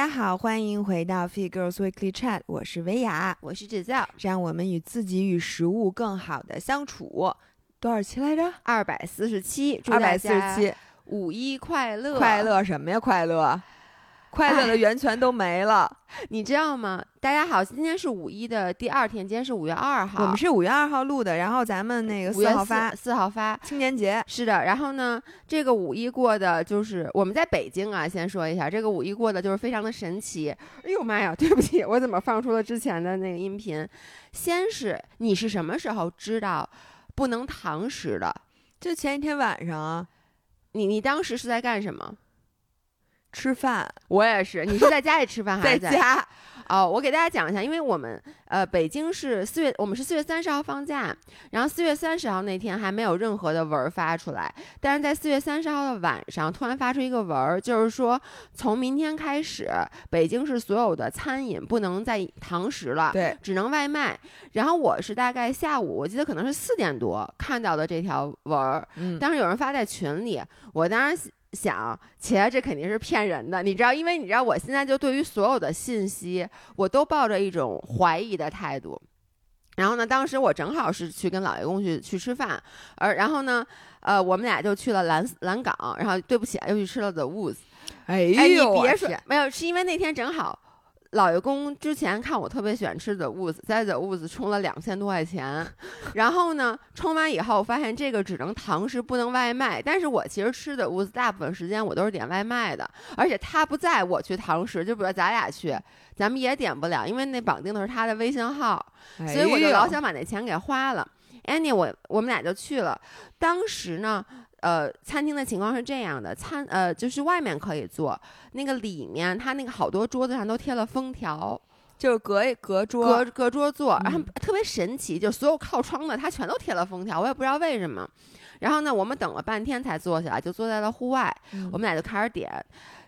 家好，欢迎回到 Fit Girls Weekly Chat，我是维雅，我是制造，让我们与自己与食物更好的相处。多少期来着？二百四十七，二百四十七，五一快乐！快乐什么呀？快乐！快乐的源泉都没了，你知道吗？大家好，今天是五一的第二天，今天是五月二号。我们是五月二号录的，然后咱们那个四号发，四号发青年节是的。然后呢，这个五一过的就是我们在北京啊，先说一下，这个五一过的就是非常的神奇。哎呦妈呀，对不起，我怎么放出了之前的那个音频？先是你是什么时候知道不能堂食的？就前一天晚上啊。你你当时是在干什么？吃饭，我也是。你是在家里吃饭 还是在家？哦，我给大家讲一下，因为我们呃，北京是四月，我们是四月三十号放假，然后四月三十号那天还没有任何的文儿发出来，但是在四月三十号的晚上，突然发出一个文儿，就是说从明天开始，北京市所有的餐饮不能再堂食了，对，只能外卖。然后我是大概下午，我记得可能是四点多看到的这条文儿，嗯，当时有人发在群里，我当时。想，切，这肯定是骗人的，你知道？因为你知道，我现在就对于所有的信息，我都抱着一种怀疑的态度。然后呢，当时我正好是去跟老爷公去去吃饭，而然后呢，呃，我们俩就去了蓝蓝港，然后对不起啊，又去吃了 The Woods。哎呦，你别说，没有，是因为那天正好。老爷公之前看我特别喜欢吃 The Woods，在 The Woods 充了两千多块钱，然后呢，充完以后发现这个只能堂食不能外卖，但是我其实吃的 Woods 大部分时间我都是点外卖的，而且他不在我去堂食，就比如咱俩去，咱们也点不了，因为那绑定的是他的微信号，所以我就老想把那钱给花了。Annie，我我们俩就去了，当时呢。呃，餐厅的情况是这样的，餐呃就是外面可以坐，那个里面它那个好多桌子上都贴了封条，就是隔隔桌隔隔桌坐，然后特别神奇，就所有靠窗的它全都贴了封条，我也不知道为什么。然后呢，我们等了半天才坐下来，就坐在了户外，我们俩就开始点。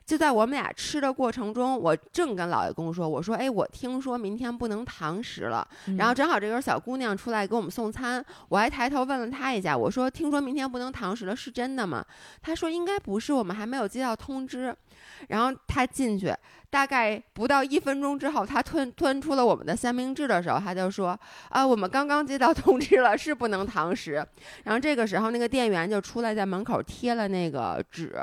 就在我们俩吃的过程中，我正跟老爷公说：“我说，哎，我听说明天不能堂食了。”然后正好这时候小姑娘出来给我们送餐，我还抬头问了她一下：“我说，听说明天不能堂食了，是真的吗？”她说：“应该不是，我们还没有接到通知。”然后他进去。大概不到一分钟之后，他吞吞出了我们的三明治的时候，他就说：“啊，我们刚刚接到通知了，是不能堂食。”然后这个时候，那个店员就出来在门口贴了那个纸，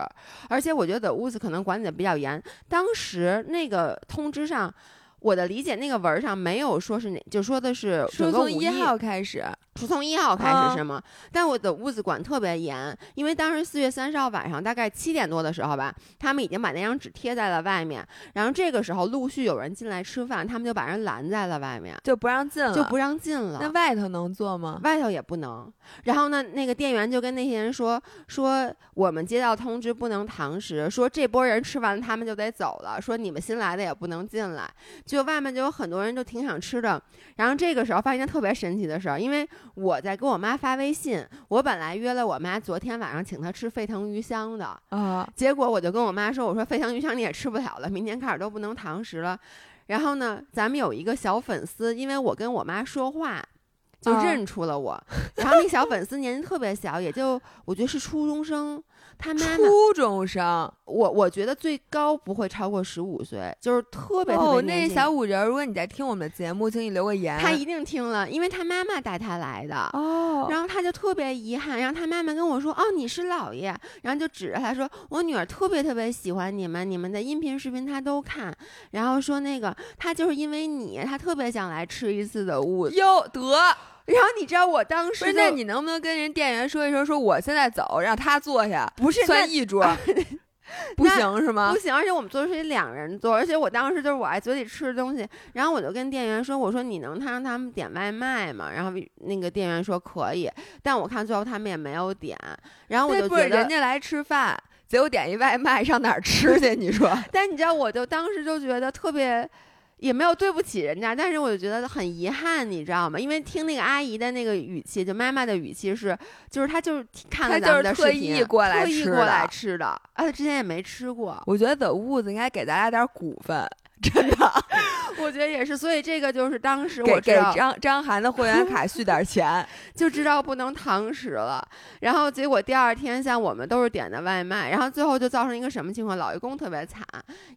而且我觉得屋子可能管理的比较严。当时那个通知上。我的理解，那个文儿上没有说是哪，就说的是说从一号开始，是从一号开始是吗？但我的屋子管特别严，因为当时四月三十号晚上大概七点多的时候吧，他们已经把那张纸贴在了外面，然后这个时候陆续有人进来吃饭，他们就把人拦在了外面，就不让进了，就不让进了。那外头能坐吗？外头也不能。然后呢，那个店员就跟那些人说说，我们接到通知不能堂食，说这波人吃完他们就得走了，说你们新来的也不能进来。就外面就有很多人，就挺想吃的。然后这个时候发现特别神奇的事儿，因为我在给我妈发微信，我本来约了我妈昨天晚上请她吃沸腾鱼香的啊，结果我就跟我妈说，我说沸腾鱼香你也吃不了了，明天开始都不能堂食了。然后呢，咱们有一个小粉丝，因为我跟我妈说话，就认出了我。然后那小粉丝年纪特别小，也就我觉得是初中生。他妈妈初中生，我我觉得最高不会超过十五岁，就是特别特别那小五人，如果你在听我们的节目，请你留个言。他一定听了，因为他妈妈带他来的哦。然后他就特别遗憾，然后他妈妈跟我说：“哦，你是姥爷。”然后就指着他说：“我女儿特别特别喜欢你们，你们的音频视频他都看。”然后说那个他就是因为你，他特别想来吃一次的物哟得。然后你知道我当时，那你能不能跟人店员说一声，说我现在走，让他坐下，不是算一桌 不行是吗？不行，而且我们坐的是两人座，而且我当时就是我爱嘴里吃的东西，然后我就跟店员说，我说你能他让他们点外卖吗？然后那个店员说可以，但我看最后他们也没有点，然后我就觉得人家来吃饭，结果点一外卖，上哪儿吃去？你说？但你知道，我就当时就觉得特别。也没有对不起人家，但是我就觉得很遗憾，你知道吗？因为听那个阿姨的那个语气，就妈妈的语气是，就是她就是看了咱们的视频，特意过来吃的，啊，她之前也没吃过。我觉得的屋子应该给咱俩点股份，真的。我觉得也是，所以这个就是当时我给张张涵的会员卡续点钱，就知道不能堂食了。然后结果第二天，像我们都是点的外卖，然后最后就造成一个什么情况？老爷公特别惨，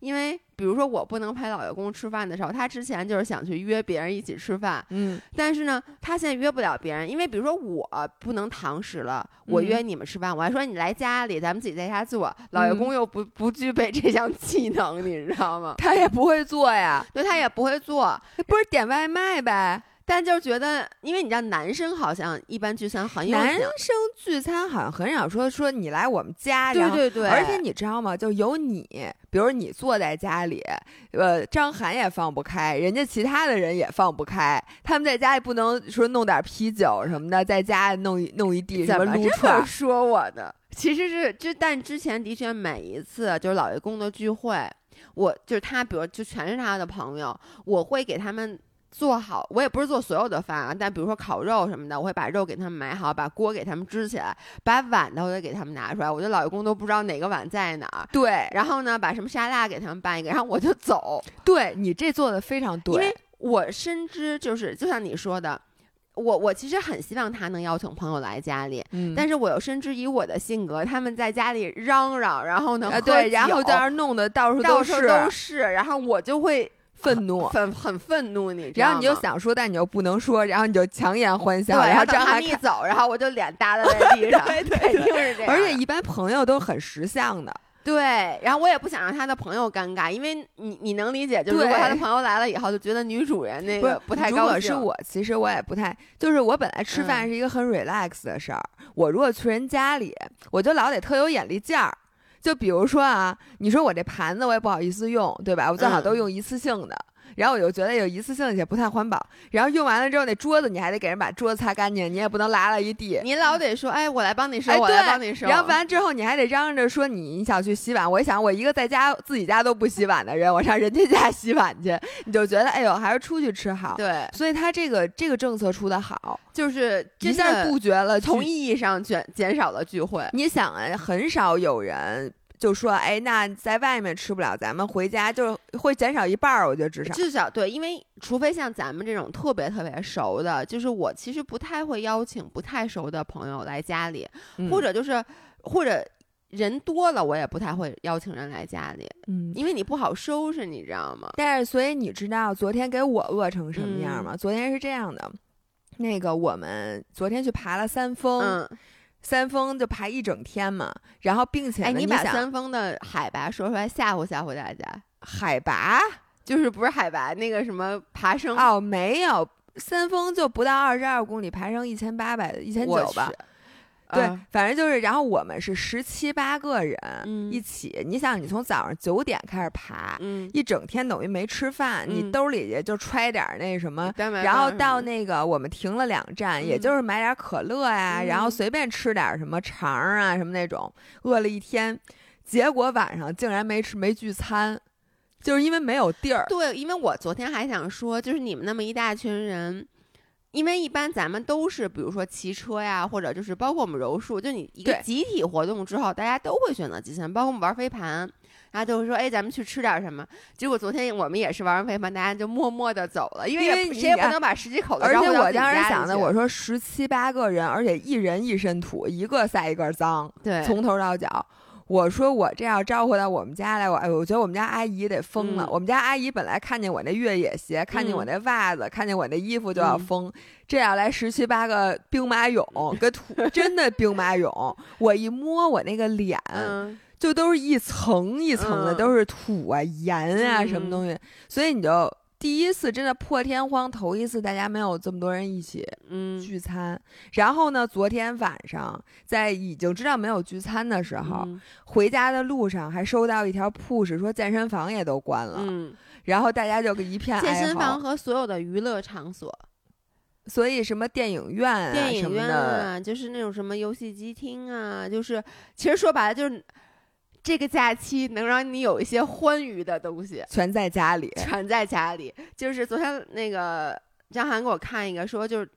因为比如说我不能陪老爷公吃饭的时候，他之前就是想去约别人一起吃饭，嗯，但是呢，他现在约不了别人，因为比如说我不能堂食了，我嗯约你们吃饭，我还说你来家里，咱们自己在家做，老爷嗯公又不不具备这项技能，你知道吗？他也不会做呀，对他也不会做，不是点外卖呗？但就是觉得，因为你知道，男生好像一般聚餐很有男生聚餐好像很少说说你来我们家，对对对，而且你知道吗？就有你，比如你坐在家里，呃，张涵也放不开，人家其他的人也放不开。他们在家里不能说弄点啤酒什么的，在家弄一弄一地什怎么这撸串么。说我呢？其实是之，但之前的确每一次就是老爷公的聚会，我就是他，比如就全是他的朋友，我会给他们做好。我也不是做所有的饭啊，但比如说烤肉什么的，我会把肉给他们买好，把锅给他们支起来，把碗的我得给他们拿出来。我觉得老爷公都不知道哪个碗在哪儿。对然后呢，把什么沙拉给他们拌一个，然后我就走。对，你这做的非常因为对。我深知，就是就像你说的，我我其实很希望他能邀请朋友来家里，嗯但是我又深知以我的性格，他们在家里嚷嚷，然后呢，啊，对，然后在那儿弄的到处都到处都是，然后我就会愤怒。很很愤怒，你然后你就想说，但你又不能说，然后你就强颜欢对，笑，然后张涵看，们一走，然后我就脸耷拉在地 上，对对 肯定是这样。而且一般朋友都很识相的，对，然后我也不想让他的朋友尴尬，因为你你能理解，就如果他的朋友来了以后，就觉得女主人那个不太如高兴。如果是我，其实我也不太，就是我本来吃饭嗯是一个很 relax 的事儿，我如果去人家里，我就老得特有眼力劲儿。就比如说啊，你说我这盘子我也不好意思用，对吧？我最好都嗯用一次性的。然后我就觉得有一次性也不太环保，然后用完了之后，那桌子你还得给人把桌子擦干净，你也不能拉了一地。你老得说，哎，我来帮你收，哎，我对，来帮你收。然后完了之后，你还得嚷嚷着说你你想去洗碗。我一想，我一个在家自己家都不洗碗的人，我上人家家洗碗去，你就觉得哎呦，还是出去吃好。对，所以他这个这个政策出的好，就是真一下杜绝了。从意义上减减少了聚会。你想啊，很少有人就说，哎，那在外面吃不了，咱们回家就会减少一半儿。我觉得至少，至少对，因为除非像咱们这种特别特别熟的，就是我其实不太会邀请不太熟的朋友来家里，嗯或者就是或者人多了，我也不太会邀请人来家里，嗯。因为你不好收拾，你知道吗？但是，所以你知道昨天给我饿成什么样嗯吗？昨天是这样的，那个我们昨天去爬了三峰，嗯，三峰就爬一整天嘛，然后并且，哎，你把三峰的海拔说出来吓唬吓唬大家，海拔就是不是海拔那个什么爬升，哦，没有，三峰就不到二十二公里，爬升一千八百一千九吧。对，啊反正就是，然后我们是十七八个人嗯一起。你想，你从早上九点开始爬，嗯，一整天等于没吃饭，你嗯兜里也就揣点儿那什么。然后到那个我们停了两站，也嗯就是买点可乐呀，然后嗯随便吃点什么肠儿啊什么那种，饿了一天，结果晚上竟然没吃没聚餐，就是因为没有地儿。对，因为我昨天还想说，就是你们那么一大群人，因为一般咱们都是比如说骑车呀，或者就是包括我们柔术，就你一个集体活动之后，大家都会选择集餐，包括我们玩飞盘。然后就会说，哎，咱们去吃点什么？结果昨天我们也是玩完飞盘，大家就默默的走了，因为谁也不啊能把十几口子而且我当时想的，我说十七八个人，而且一人一身土，一个赛一个脏，对，从头到脚。我说我这要招呼到我们家来，我哎，我觉得我们家阿姨得疯了。嗯我们家阿姨本来看见我那越野鞋，看见我嗯那袜子，看见我那衣服就要嗯疯。这要来十七八个兵马俑，跟土真的兵马俑。我一摸我那个脸，嗯，就都是一层一层的，嗯都是土啊、盐啊嗯什么东西，所以你就第一次真的破天荒，头一次大家没有这么多人一起嗯，聚餐。然后呢，昨天晚上在已经知道没有聚餐的时候，嗯。回家的路上还收到一条 push 说健身房也都关了，嗯，然后大家就一片健身房。和所有的娱乐场所，所以什么电影院啊电影院啊，就是那种什么游戏机厅啊，就是其实说白了就是这个假期能让你有一些欢愉的东西，全在家里。全在家里。就是昨天那个张涵给我看一个说，就是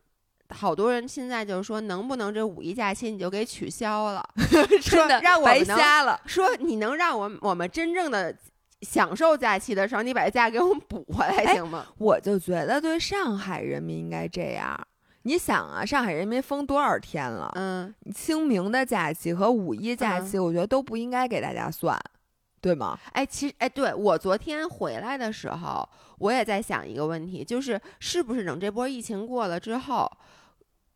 好多人现在就是说，能不能这五一假期你就给取消了？说真的让我们能瞎了。说你能让我们我们真正的享受假期的时候，你把假给我们补回来行吗？我就觉得对上海人民应该这样。你想啊，上海人民封多少天了？嗯，清明的假期和五一假期，我觉得都不应该给大家算，对吗？哎，其实哎，对我昨天回来的时候，我也在想一个问题，就是是不是等这波疫情过了之后，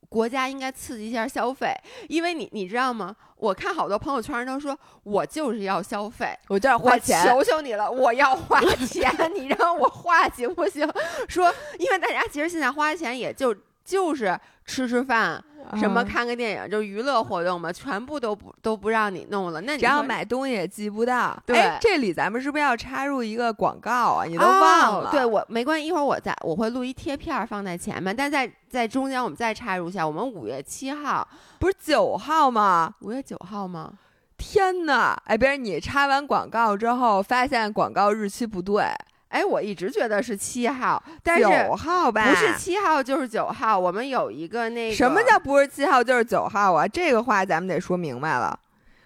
国家应该刺激一下消费？因为你你知道吗？我看好多朋友圈都说，我就是要消费，我就要花钱，求求你了，我要花钱，你让我花行不行？说，因为大家其实现在花钱也就。就是吃吃饭，什么看个电影，就娱乐活动嘛，全部都不都不让你弄了。那然后买东西也记不到。对，这里咱们是不是要插入一个广告啊？你都忘了？对我没关系，一会儿我再我会录一贴片放在前面，但在在中间我们再插入一下。我们五月七号不是九号吗？五月九号吗？天哪！哎，别人你插完广告之后，发现广告日期不对。哎，我一直觉得是七号，但是九号吧，不是七号就是九号。我们有一个那个什么叫不是七号就是九号啊？这个话咱们得说明白了。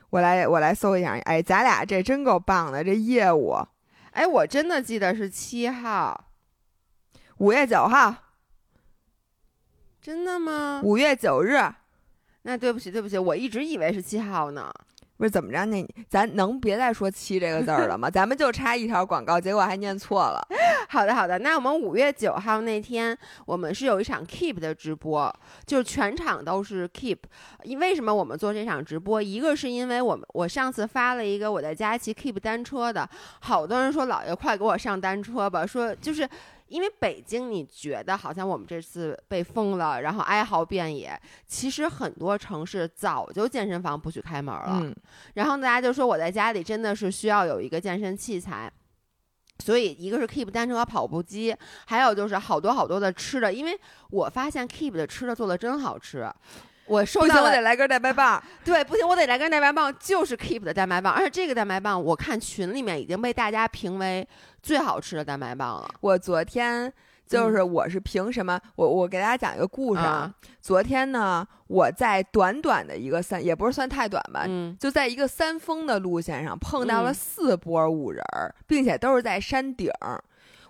我来，我来搜一下。哎，咱俩这真够棒的，这业务。哎，我真的记得是七号，五月九号。真的吗？五月九日。那对不起，对不起，我一直以为是七号呢。不是怎么着？那咱能别再说“七”这个字儿了吗？咱们就差一条广告，结果还念错了。好的，好的。那我们五月九号那天，我们是有一场 Keep 的直播，就是全场都是 Keep。为什么我们做这场直播？一个是因为我们我上次发了一个我在家骑 Keep 单车的，好多人说老爷快给我上单车吧，说就是。因为北京，你觉得好像我们这次被封了，然后哀嚎遍野。其实很多城市早就健身房不许开门了。嗯。然后大家就说我在家里真的是需要有一个健身器材，所以一个是 Keep 单车和跑步机，还有就是好多好多的吃的。因为我发现 Keep 的吃的做的真好吃。我收到，我得来根蛋白棒。对，不行，我得来根蛋白棒，就是 Keep 的蛋白棒。而且这个蛋白棒，我看群里面已经被大家评为最好吃的蛋白棒了。我昨天就是我是凭什么？我我给大家讲一个故事啊。昨天呢，我在短短的一个三，也不是算太短吧，就在一个三峰的路线上碰到了四波五人，并且都是在山顶。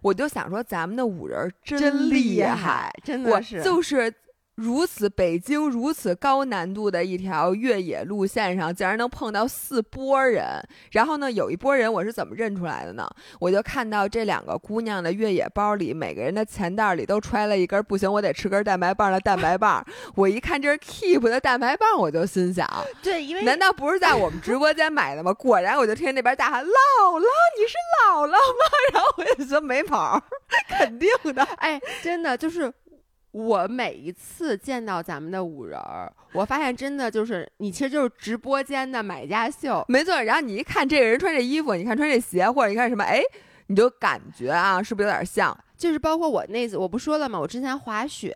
我就想说，咱们的五人真厉害，真的是就是。如此北京如此高难度的一条越野路线上，竟然能碰到四波人。然后呢，有一波人我是怎么认出来的呢？我就看到这两个姑娘的越野包里，每个人的钱袋里都揣了一根，不行，我得吃根蛋白棒的蛋白棒。我一看这是 Keep 的蛋白棒，我就心想，对，因为难道不是在我们直播间买的吗？果然，我就听见那边大喊：“姥姥，你是姥姥吗？” 然后我就说没跑，肯定的。哎，真的就是。我每一次见到咱们的五人儿，我发现真的就是你，其实就是直播间的买家秀，没错。然后你一看这个人穿这衣服，你看穿这鞋，或者你看什么，哎，你就感觉啊，是不是有点像？就是包括我那次，我不说了吗？我之前滑雪，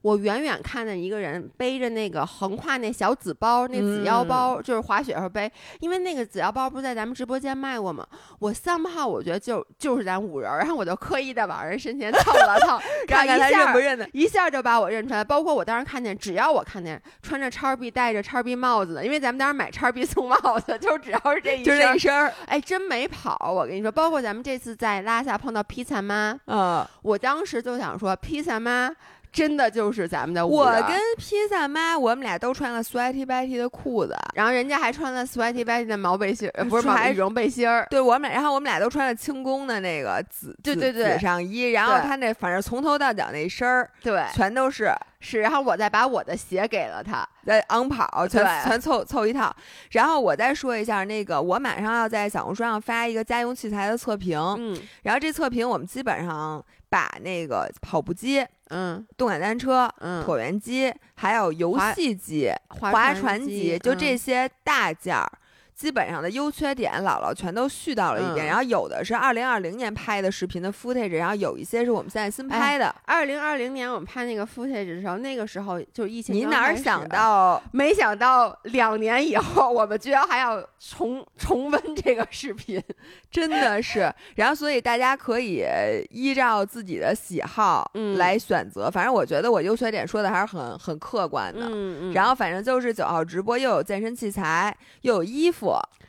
我远远看见一个人背着那个横跨那小紫包，那紫腰包，就是滑雪时候背。因为那个紫腰包不是在咱们直播间卖过吗？我三号我觉得就就是咱五人，然后我就刻意的往人身前凑了凑，看看他认不认得，一下就把我认出来。包括我当时看见，只要我看见穿着叉 B、戴着叉 B 帽子的，因为咱们当时买叉 B 送帽子，就只要是这一就这一身，哎，真没跑。我跟你说，包括咱们这次在拉萨碰到披萨妈，嗯，我当时。就想说，披萨妈真的就是咱们的。我跟披萨妈，我们俩都穿了 sweaty betty 的裤子，然后人家还穿了 sweaty betty 的毛背心，不是毛羽绒背心儿。对我们俩，然后我们俩都穿了轻工的那个紫，对对对，紫上衣。然后他那反正从头到脚那身儿，对，全都是是。然后我再把我的鞋给了他，在昂跑，全全凑凑一套。然后我再说一下那个，我马上要在小红书上发一个家用器材的测评。嗯，然后这测评我们基本上。把那个跑步机、嗯，动感单车、嗯，椭圆机，还有游戏机、划船机，就这些大件儿。基本上的优缺点，姥姥全都絮叨了一遍。然后有的是二零二零年拍的视频的 footage，然后有一些是我们现在新拍的。二零二零年我们拍那个 footage 的时候，那个时候就疫情。你哪想到？没想到两年以后，我们居然还要重重温这个视频，真的是。然后所以大家可以依照自己的喜好来选择。反正我觉得我优缺点说的还是很很客观的。嗯嗯。然后反正就是九号直播，又有健身器材，又有衣服。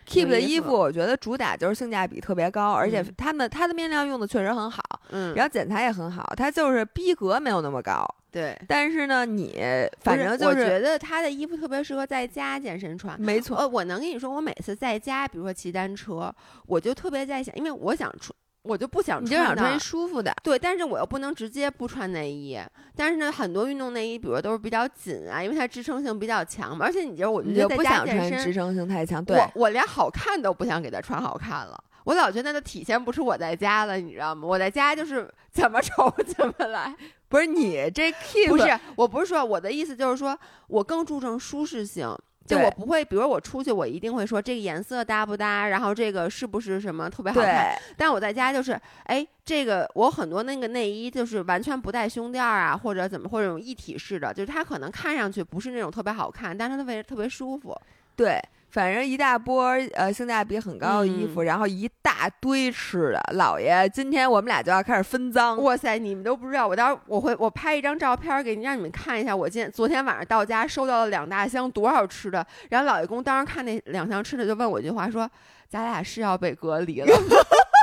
Keep 的衣衣服，我觉得主打就是性价比特别高，而且嗯他们它的面料用的确实很好，嗯，然后剪裁也很好，它就是逼格没有那么高。对，但是呢，你反正就是我觉得他的衣服特别适合在家健身穿。没错，呃，我能跟你说，我每次在家，比如说骑单车，我就特别在想，因为我想穿，我就不想你就想穿舒服的。对，但是我又不能直接不穿内衣。但是呢，很多运动内衣，比如说都是比较紧啊，因为它支撑性比较强嘛。而且你就，我就你觉得在家就不想健身，穿支撑性太强，对我我连好看都不想给它穿好看了。我老觉得那都体现不出我在家了，你知道吗？我在家就是怎么丑怎么来。不是你这 keep 不是，我不是说我的意思，就是说我更注重舒适性。就我不会，比如我出去，我一定会说这个颜色搭不搭，然后这个是不是什么特别好看。但我在家就是，哎，这个我很多那个内衣就是完全不带胸垫儿啊，或者怎么，或者一体式的，就是它可能看上去不是那种特别好看，但是它为特别舒服。对，反正一大波儿呃性价比很高的衣嗯服，然后一大堆吃的。姥爷，今天我们俩就要开始分赃。哇塞，你们都不知道，我到时候我会我拍一张照片给你，让你们看一下。我今天昨天晚上到家收到了两大箱多少吃的，然后老爷公当时看那两箱吃的，就问我一句话说：“咱俩是要被隔离了吗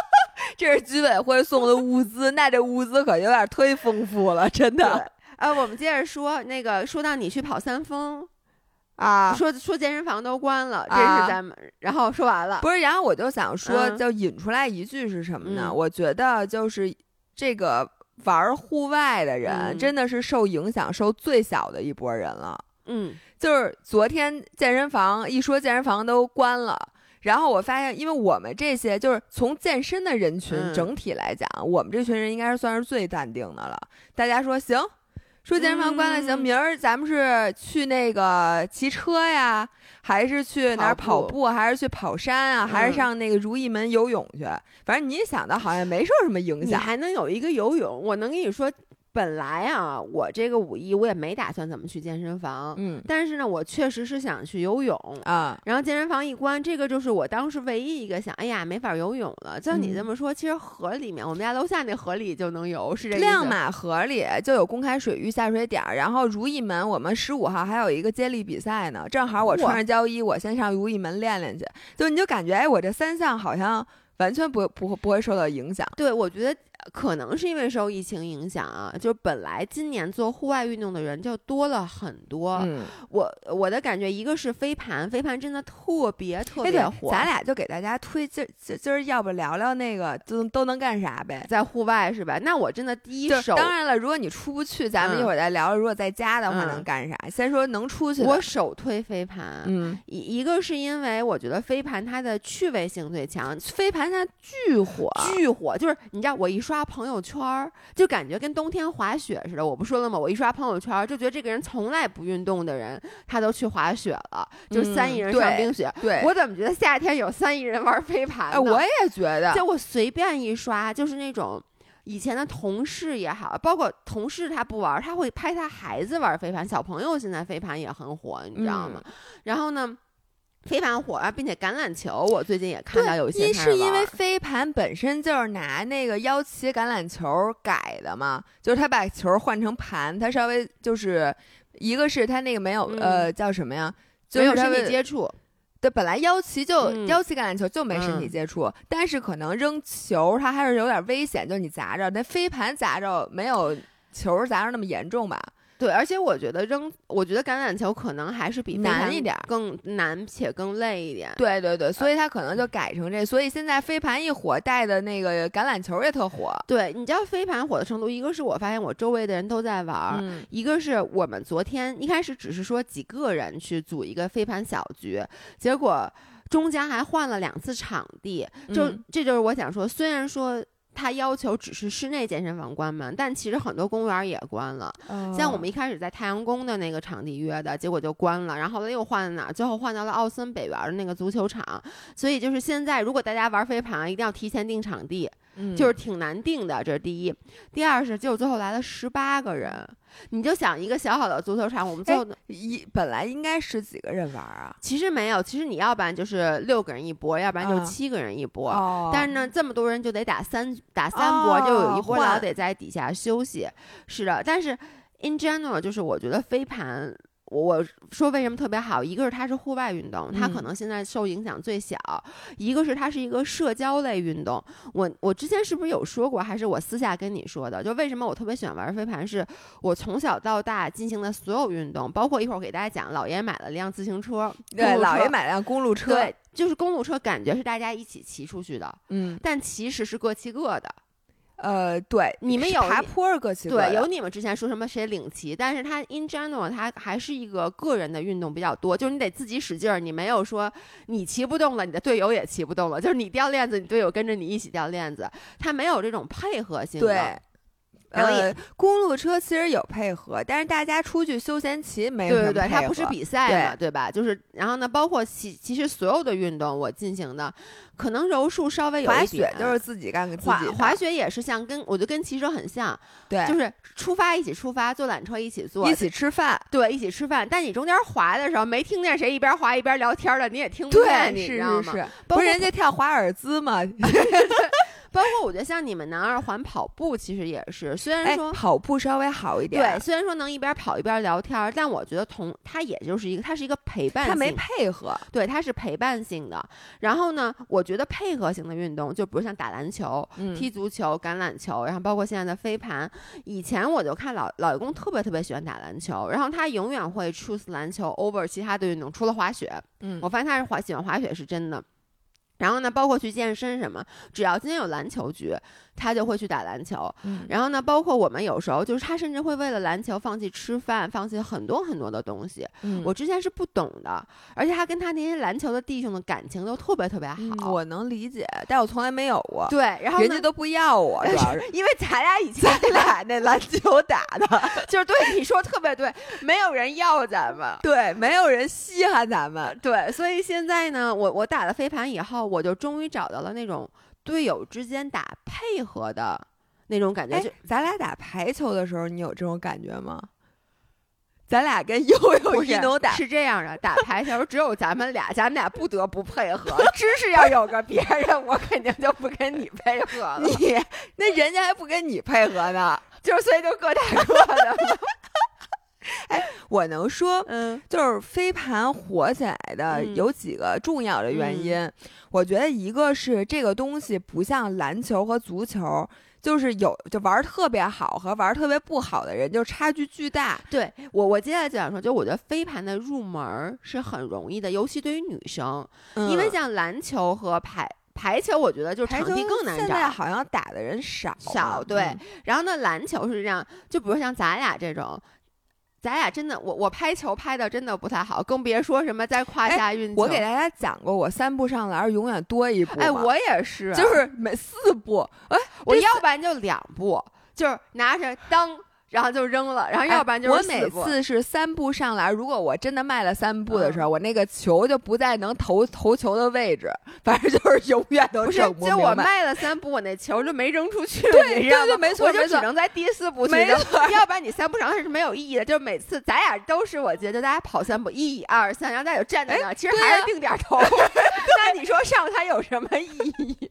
这是居委会送的物资，那这物资可有点忒丰富了，真？”的。呃，我们接着说那个，说到你去跑三峰，啊。说说健身房都关了，这啊是咱们，然后说完了，不是，然后我就想说，嗯就引出来一句是什么呢？嗯我觉得就是这个玩户外的人，嗯真的是受影响受最小的一波人了。嗯就是昨天健身房一说健身房都关了，然后我发现，因为我们这些就是从健身的人群嗯整体来讲，我们这群人应该是算是最淡定的了。大家说行，说健身房关了，行，嗯明儿咱们是去那个骑车呀，还是去哪儿跑步还是去跑山啊，还是嗯上那个如意门游泳去？反正你想的好像没受什么影你响。还能有一个游泳，我能跟你说，本来啊，我这个五一我也没打算怎么去健身房，嗯但是呢，我确实是想去游泳。啊，然后健身房一关，这个就是我当时唯一一个想，哎呀，没法游泳了。照你嗯这么说，其实河里面，我们家楼下那河里就能游，是这意思亮马河里就有公开水域下水点儿，然后如意门我们十五号还有一个接力比赛呢，正好我穿上胶衣，我先上如意门练练去。就你就感觉，哎，我这三项好像完全不不不会受到影响。对，我觉得可能是因为受疫情影响啊，就是本来今年做户外运动的人就多了很多。嗯，我我的感觉，一个是飞盘，飞盘真的特别特别火，，咱俩就给大家推今今今儿要不聊聊那个都都能干啥呗？在户外是吧？那我真的第一手，当然了，如果你出不去，咱们一嗯会儿再聊。如果在家的话嗯能干啥？先说能出去。我首推飞盘。嗯，一一个是因为我觉得飞盘它的趣味性最强，飞盘现在巨火，巨火，就是你知道我一刷朋友圈儿，就感觉跟冬天滑雪似的。我不说了吗？我一刷朋友圈儿，就觉得这个人从来不运动的人，他都去滑雪了，就是三亿人上冰雪。对，我怎么觉得夏天有三亿人玩飞盘哎，呢？我也觉得，就我随便一刷，就是那种以前的同事也好，包括同事他不玩，他会拍他孩子玩飞盘。小朋友现在飞盘也很火，你知道吗？嗯然后呢，飞盘火啊，并且橄榄球，我最近也看到有一些是因为飞盘本身就是拿那个腰旗橄榄球改的嘛，就是他把球换成盘，他稍微就是一个是他那个没有、嗯。呃叫什么呀，就是他没有身体接触，对，本来腰旗就、嗯。腰旗橄榄球就没身体嗯接触，但是可能扔球它还是有点危险，就你砸着那飞盘砸着没有球砸着那么严重吧？对，而且我觉得扔，我觉得橄榄球可能还是比难一点儿更难且更累一点。对对对，所以他可能就改成这，所以现在飞盘一火，带的那个橄榄球也特火。对，你知道飞盘火的程度，一个是我发现我周围的人都在玩一个是我们昨天一开始只是说几个人去组一个飞盘小局，结果中间还换了两次场地，就、嗯这就是我想说，虽然说。他要求只是室内健身房关门，但其实很多公园也关了。像我们一开始在太阳宫的那个场地约的，结果就关了，然后后来又换了哪儿？最后换到了奥森北园儿的那个足球场。所以就是现在，如果大家玩飞盘，一定要提前订场地，嗯就是挺难定的，这是第一。第二是，结果最后来了十八个人，你就想一个小小的足球场，我们最后、一本来应该十几个人玩啊，其实没有，其实你要不然就是六个人一波，要不然就七个人一波。哦但是呢，这么多人就得打三打三波，哦就有一波老得在底下休息。是的，但是 in general 就是我觉得飞盘我说为什么特别好，一个是它是户外运动，它可嗯能现在受影响最小；一个是它是一个社交类运动。我我之前是不是有说过，还是我私下跟你说的？就为什么我特别喜欢玩飞盘，是我从小到大进行的所有运动，包括一会儿我给大家讲，姥爷买了辆自行车，对，姥爷买辆公路车，对，就是公路车，感觉是大家一起骑出去的，嗯，但其实是各骑各的。呃，对，你们有一爬坡儿个骑对，有你们之前说什么谁领骑，但是它 in general 它还是一个个人的运动比较多，就是你得自己使劲儿，你没有说你骑不动了，你的队友也骑不动了，就是你掉链子，你队友跟着你一起掉链子，它没有这种配合性的。对。呃，公路车其实有配合，但是大家出去休闲骑没有对对对，它不是比赛嘛，对对吧？就是，然后呢，包括其其实所有的运动我进行的，可能柔术稍微有滑一点雪就是自己干给自己滑滑雪也是像跟我就跟骑车很像，对，就是出发一起出发，坐缆车一起坐，一起吃饭，对一起吃饭。但你中间滑的时候没听见谁一边滑一边聊天的，你也听不见，你是知道吗？不是人家跳华尔兹吗？包括我觉得像你们男二环跑步，其实也是，虽然哎，说。跑步稍微好一点对，，虽然说能一边跑一边聊天，但我觉得同它也就是一个，它是一个陪伴性，他没配合，对，它是陪伴性的。然后呢，我觉得配合型的运动，就比如像打篮球、嗯踢足球、橄榄球，然后包括现在的飞盘。以前我就看老老公特别特别喜欢打篮球，然后他永远会 choose 篮球 over 其他的运动，除了滑雪。嗯我发现他是滑喜欢滑雪是真的。然后呢，包括去健身什么，只要今天有篮球局，他就会去打篮球。嗯然后呢，包括我们有时候就是他甚至会为了篮球放弃吃饭，放弃很多很多的东西。嗯我之前是不懂的，而且他跟他那些篮球的弟兄的感情都特别特别好。嗯我能理解，但我从来没有过，对，然后人家都不要我，主要是因为咱俩以前 咱俩那篮球打的，就是对你说特别对，没有人要咱们。对，没有人稀罕咱们，对，所以现在呢，我我打了飞盘以后，我就终于找到了那种队友之间打配合的那种感觉，哎就，咱俩打排球的时候，你有这种感觉吗？咱俩跟悠悠一农打，是这样的，打排球只有咱们俩，咱们俩不得不配合。知识要有个别人，我肯定就不跟你配合了。你那人家还不跟你配合呢。就是所以就各打各的 嘛。我能说，嗯就是飞盘火起来的嗯有几个重要的原因。我觉得一个是这个东西不像篮球和足球，就是有就玩儿特别好和玩儿特别不好的人，就差距巨大。对我，我接下来就想说，就我觉得飞盘的入门儿是很容易的，尤其对于女生，因为嗯像篮球和排排球，我觉得就排球场地更难找现在找。好像打的人少少对嗯然后呢，篮球是这样，就比如像咱俩这种，咱俩真的，我我拍球拍的真的不太好，更别说什么在胯哎下运球。我给大家讲过，我三步上篮永远多一步。哎，我也是，就是每四步，哎，我要不然就两步，就是拿着当，然后就扔了，然后哎要不然就是我每次是三步上篮，如果我真的迈了三步的时候，我那个球就不在能投投球的位置，反正就是永远都不是，就我。迈了三步，我那球就没扔出去，对你知道吗对对没错我就没错只能在第四步去扔要不然你三步上是没有意义的。就是每次咱俩都是，我觉得大家跑三步，一二三，然后大家就站在那儿，其实还是啊定点投。那你说上它有什么意义？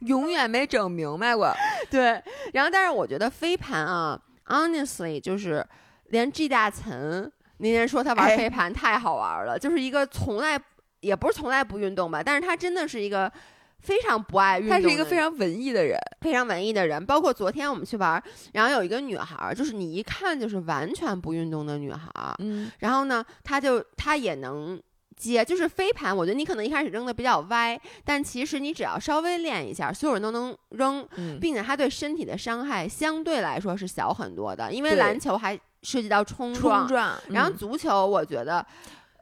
永远没整明白过。对，然后但是我觉得飞盘啊，honestly 就是连 G 大岑那天说他玩哎飞盘太好玩了，就是一个从来也不是从来不运动吧，但是他真的是一个非常不爱运动，他是一个非常文艺的人，非常文艺的人。包括昨天我们去玩儿，然后有一个女孩儿，就是你一看就是完全不运动的女孩儿，嗯，然后呢，她就她也能。接就是飞盘，我觉得你可能一开始扔的比较歪，但其实你只要稍微练一下，所有人都能扔。嗯并且它对身体的伤害相对来说是小很多的，因为篮球还涉及到冲撞，冲撞。然后嗯足球我觉得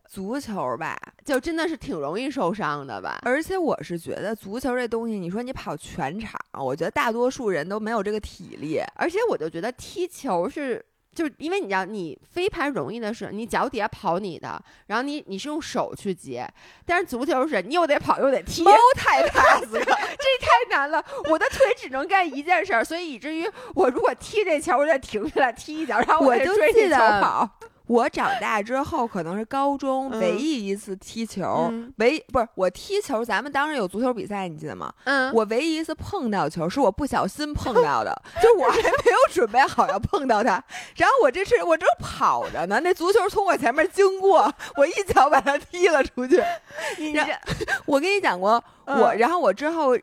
足球吧，就真的是挺容易受伤的吧。而且我是觉得足球这东西，你说你跑全场，我觉得大多数人都没有这个体力。而且我就觉得踢球是。就是因为你知道，你飞盘容易的是你脚底下跑你的，然后你你是用手去接，但是足球是你又得跑又得踢，猫太 pass 这太难了。我的腿只能干一件事儿，所以以至于我如果踢这球，我得停下来踢一脚，然后我就追这球得跑。我长大之后可能是高中嗯唯一一次踢球，嗯唯不是我踢球，咱们当时有足球比赛，你记得吗？嗯，我唯一一次碰到球是我不小心碰 到的，就我还没有准备好要碰到它，然后我这是我正跑着呢，那足球从我前面经过，我一脚把它踢了出去。然你这我跟你讲过，嗯我然后我之后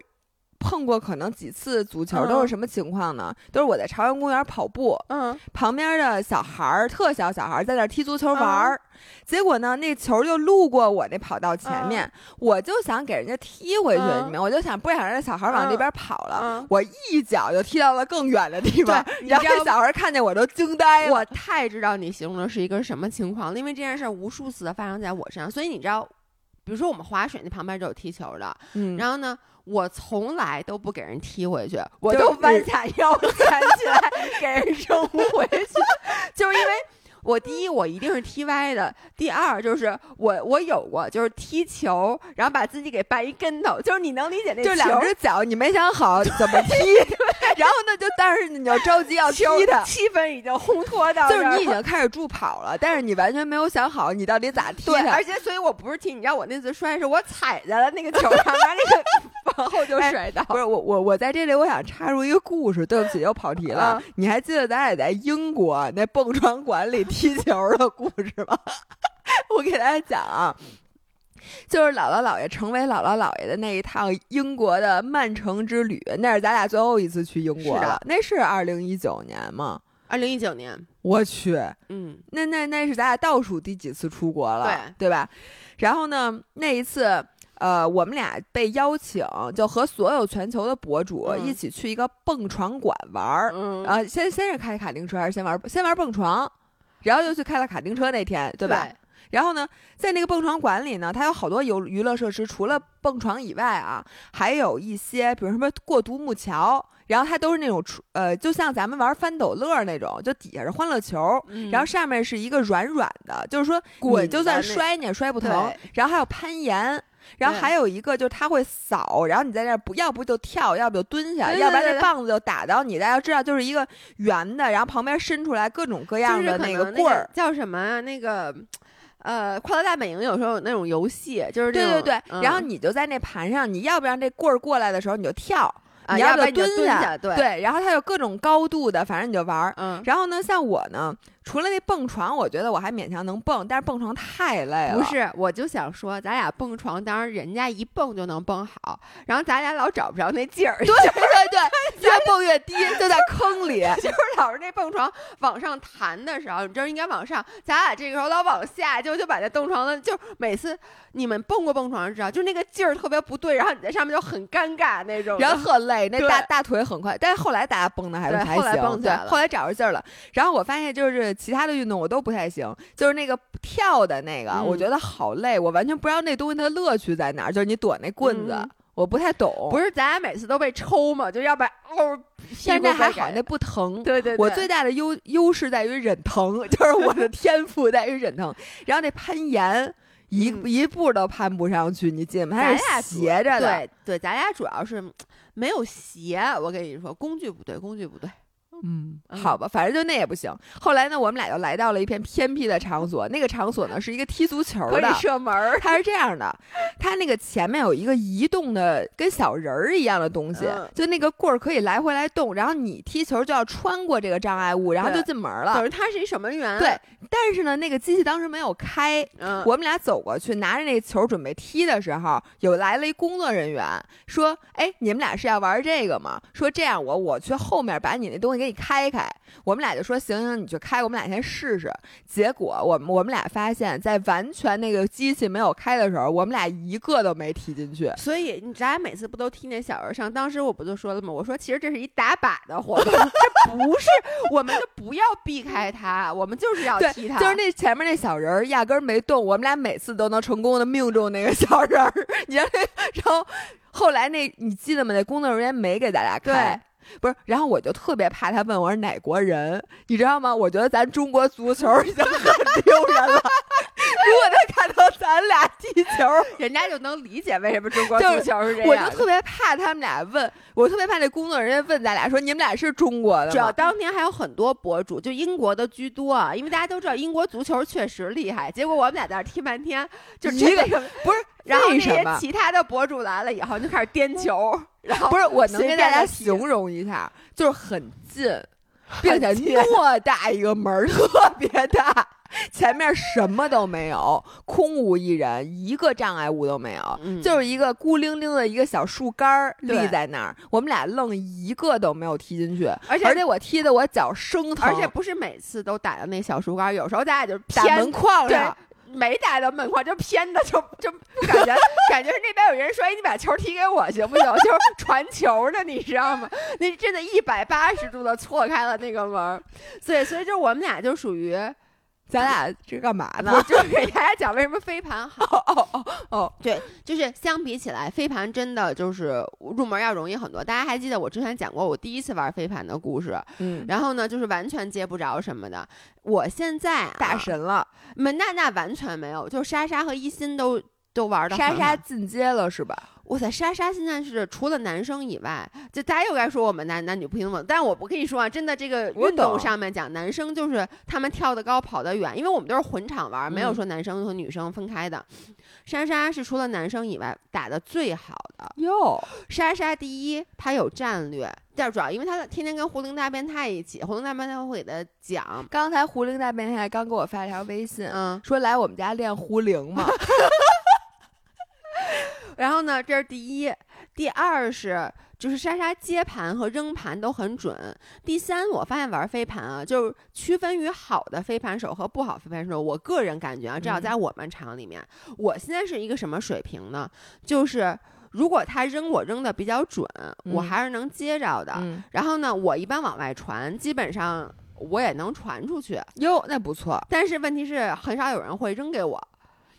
碰过可能几次足球，嗯都是什么情况呢？都是我在朝阳公园跑步，嗯。旁边的小孩儿，特小小孩儿在那儿踢足球玩嗯。儿，结果呢，那球就路过我那跑道前面，我就想给人家踢回去，嗯。你们，我就想不想让那小孩往那边跑了，嗯，我一脚就踢到了更远的地方，然后小孩儿看见我都惊呆了。我太知道你形容的是一个什么情况了，因为这件事无数次的发生在我身上，所以你知道，比如说我们划水那旁边就有踢球的，嗯，然后呢，我从来都不给人踢回去，我就都弯下腰 站起来给人扔回去，就是因为。我第一，我一定是踢歪的；第二，就是我我有过，就是踢球，然后把自己给绊一跟头，就是你能理解那就两只脚你没想好怎么踢，然后呢就但是你要着急要踢球它。气氛已经烘托到就是你已经开始助跑了，但是你完全没有想好你到底咋踢对，它而。且所以我不是踢，你知道我那次摔是我踩在了那个球上，把那个 往后就摔倒。不是我我我在这里我想插入一个故事，对不起又跑题了。啊你还记得咱俩在英国那蹦床馆里踢球的故事吗？我给大家讲啊，就是姥姥姥爷成为姥姥姥爷的那一趟英国的曼城之旅，那是咱俩最后一次去英国了。那是二零一九年吗？二零一九年，我去，嗯，那那那是咱俩倒数第几次出国了，对对吧？然后呢，那一次，呃，我们俩被邀请，就和所有全球的博主嗯一起去一个蹦床馆玩儿。嗯啊先先是开卡丁车，还是先玩先玩蹦床，然后又去开了卡丁车那天，对吧？然后呢，在那个蹦床馆里呢，它有好多游娱乐设施，除了蹦床以外啊，还有一些，比如什么过独木桥，然后它都是那种呃，就像咱们玩翻斗乐那种，就底下是欢乐球，嗯然后上面是一个软软的，就是说滚你就算摔你也摔不疼。然后还有攀岩。然后还有一个就是它会扫，然后你在那儿不要不就跳，要不就蹲下，对对要不然对对那棒子就打到你。大家知道，就是一个圆的，然后旁边伸出来各种各样的那个棍儿，叫什么啊？那个呃，快乐大本营有时候有那种游戏，就是对对对，然后嗯你就在那盘上，你要不然这棍儿过来的时候你就跳，啊你要不然蹲蹲下对对，然后它有各种高度的，反正你就玩儿。嗯，然后呢，像我呢，除了那蹦床，我觉得我还勉强能蹦，但是蹦床太累了。不是，我就想说，咱俩蹦床，当然人家一蹦就能蹦好，然后咱俩老找不着那劲儿，对对对，越蹦越低，就在坑里。就是老是那蹦床往上弹的时候，你知道应该往上，咱俩这个时候老往下，就就把那蹦床的，就每次你们蹦过蹦床知道，就那个劲儿特别不对，然后你在上面就很尴尬那种。然后特累，那大大腿很快，但是后来大家蹦的还是还对后来蹦起来了后来找着劲儿了。然后我发现就是其他的运动我都不太行，就是那个跳的那个，嗯我觉得好累，我完全不知道那东西它乐趣在哪儿，就是你躲那棍子，嗯我不太懂。不是咱俩每次都被抽嘛，就要不然哦，但是那还好那不疼。对对对，我最大的优优势在于忍疼，就是我的天赋在于忍疼。然后那攀岩，一、嗯一步都攀不上去，你进吗？它咱俩是斜着的。对对，咱俩主要是没有鞋，我跟你说，工具不对，工具不对。嗯，嗯好吧，反正就那也不行。后来呢，我们俩就来到了一片偏僻的场所，那个场所呢是一个踢足球可以的。射门儿，它是这样的，它那个前面有一个移动的跟小人儿一样的东西，嗯就那个棍儿可以来回来动，然后你踢球就要穿过这个障碍物，然后就进门了。等于它是一守门员。对，但是呢，那个机器当时没有开，嗯，我们俩走过去拿着那球准备踢的时候，有来了一工作人员说：“哎，你们俩是要玩这个吗？”说这样我我去后面把你那东西给你开开。我们俩就说：“行行，你就开，我们俩先试试。”结果我们我们俩发现，在完全那个机器没有开的时候，我们俩一个都没踢进去。所以你咱俩每次不都踢那小人上？当时我不就说了吗？我说其实这是一打靶的活动，这不是，我们就不要避开它，我们就是要对，踢它。就是那前面那小人儿压根儿没动，我们俩每次都能成功的命中那个小人儿。你然后后来那你记得吗？那工作人员没给咱俩开。不是，然后我就特别怕他问我是哪国人，你知道吗？我觉得咱中国足球已经很丢人了。如果他看到咱俩踢球，人家就能理解为什么中国就是足球是这样的。我就特别怕他们俩问，我特别怕那工作人员问咱俩说你们俩是中国的主要？当天还有很多博主，就英国的居多啊，因为大家都知道英国足球确实厉害。结果我们俩在那儿踢半天，就一真的是不是，然后那些？其他的博主来了以后就开始颠球，然后不是，我能随跟大家形容一下，就是很近，并且很近 偌大一个门，特别大，前面什么都没有，空无一人，一个障碍物都没有，嗯就是一个孤零零的一个小树干儿立在那儿，我们俩愣一个都没有踢进去，而且而且我踢的我脚生疼，而且不是每次都打到那小树干，有时候咱俩就打偏门框对上。没打到门框，就偏的就就不感觉感觉是那边有人说，哎，你把球踢给我行不行？就是 传球的，你知道吗？那真的一百八十度的错开了那个门儿，所以所以就我们俩就属于，咱俩这干嘛呢我？就是给大家讲为什么飞盘好。哦哦哦，对，就是相比起来，飞盘真的就是入门要容易很多。大家还记得我之前讲过我第一次玩飞盘的故事，嗯，然后呢，就是完全接不着什么的。我现在、啊、大神了，没那那完全没有，就莎莎和一心都都玩的莎莎进阶了是吧？哇塞，莎莎现在是除了男生以外，就大家又该说我们男男女不平等，但我不跟你说啊，真的这个运动上面讲，男生就是他们跳得高跑得远，因为我们都是混场玩，没有嗯说男生和女生分开的。莎莎是除了男生以外打的最好的，哟，莎莎第一，她有战略，但主要因为她天天跟胡灵大变态一起，胡灵大变态会给她讲，刚才胡灵大变态刚给我发了条微信，嗯，说来我们家练胡灵嘛。然后呢，这是第一，第二是就是莎莎接盘和扔盘都很准。第三，我发现玩飞盘啊，就是区分于好的飞盘手和不好飞盘手。我个人感觉啊，至少嗯在我们厂里面，我现在是一个什么水平呢？就是如果他扔我扔的比较准，我嗯还是能接着的。嗯，然后呢，我一般往外传，基本上我也能传出去。哟，那不错。但是问题是，很少有人会扔给我。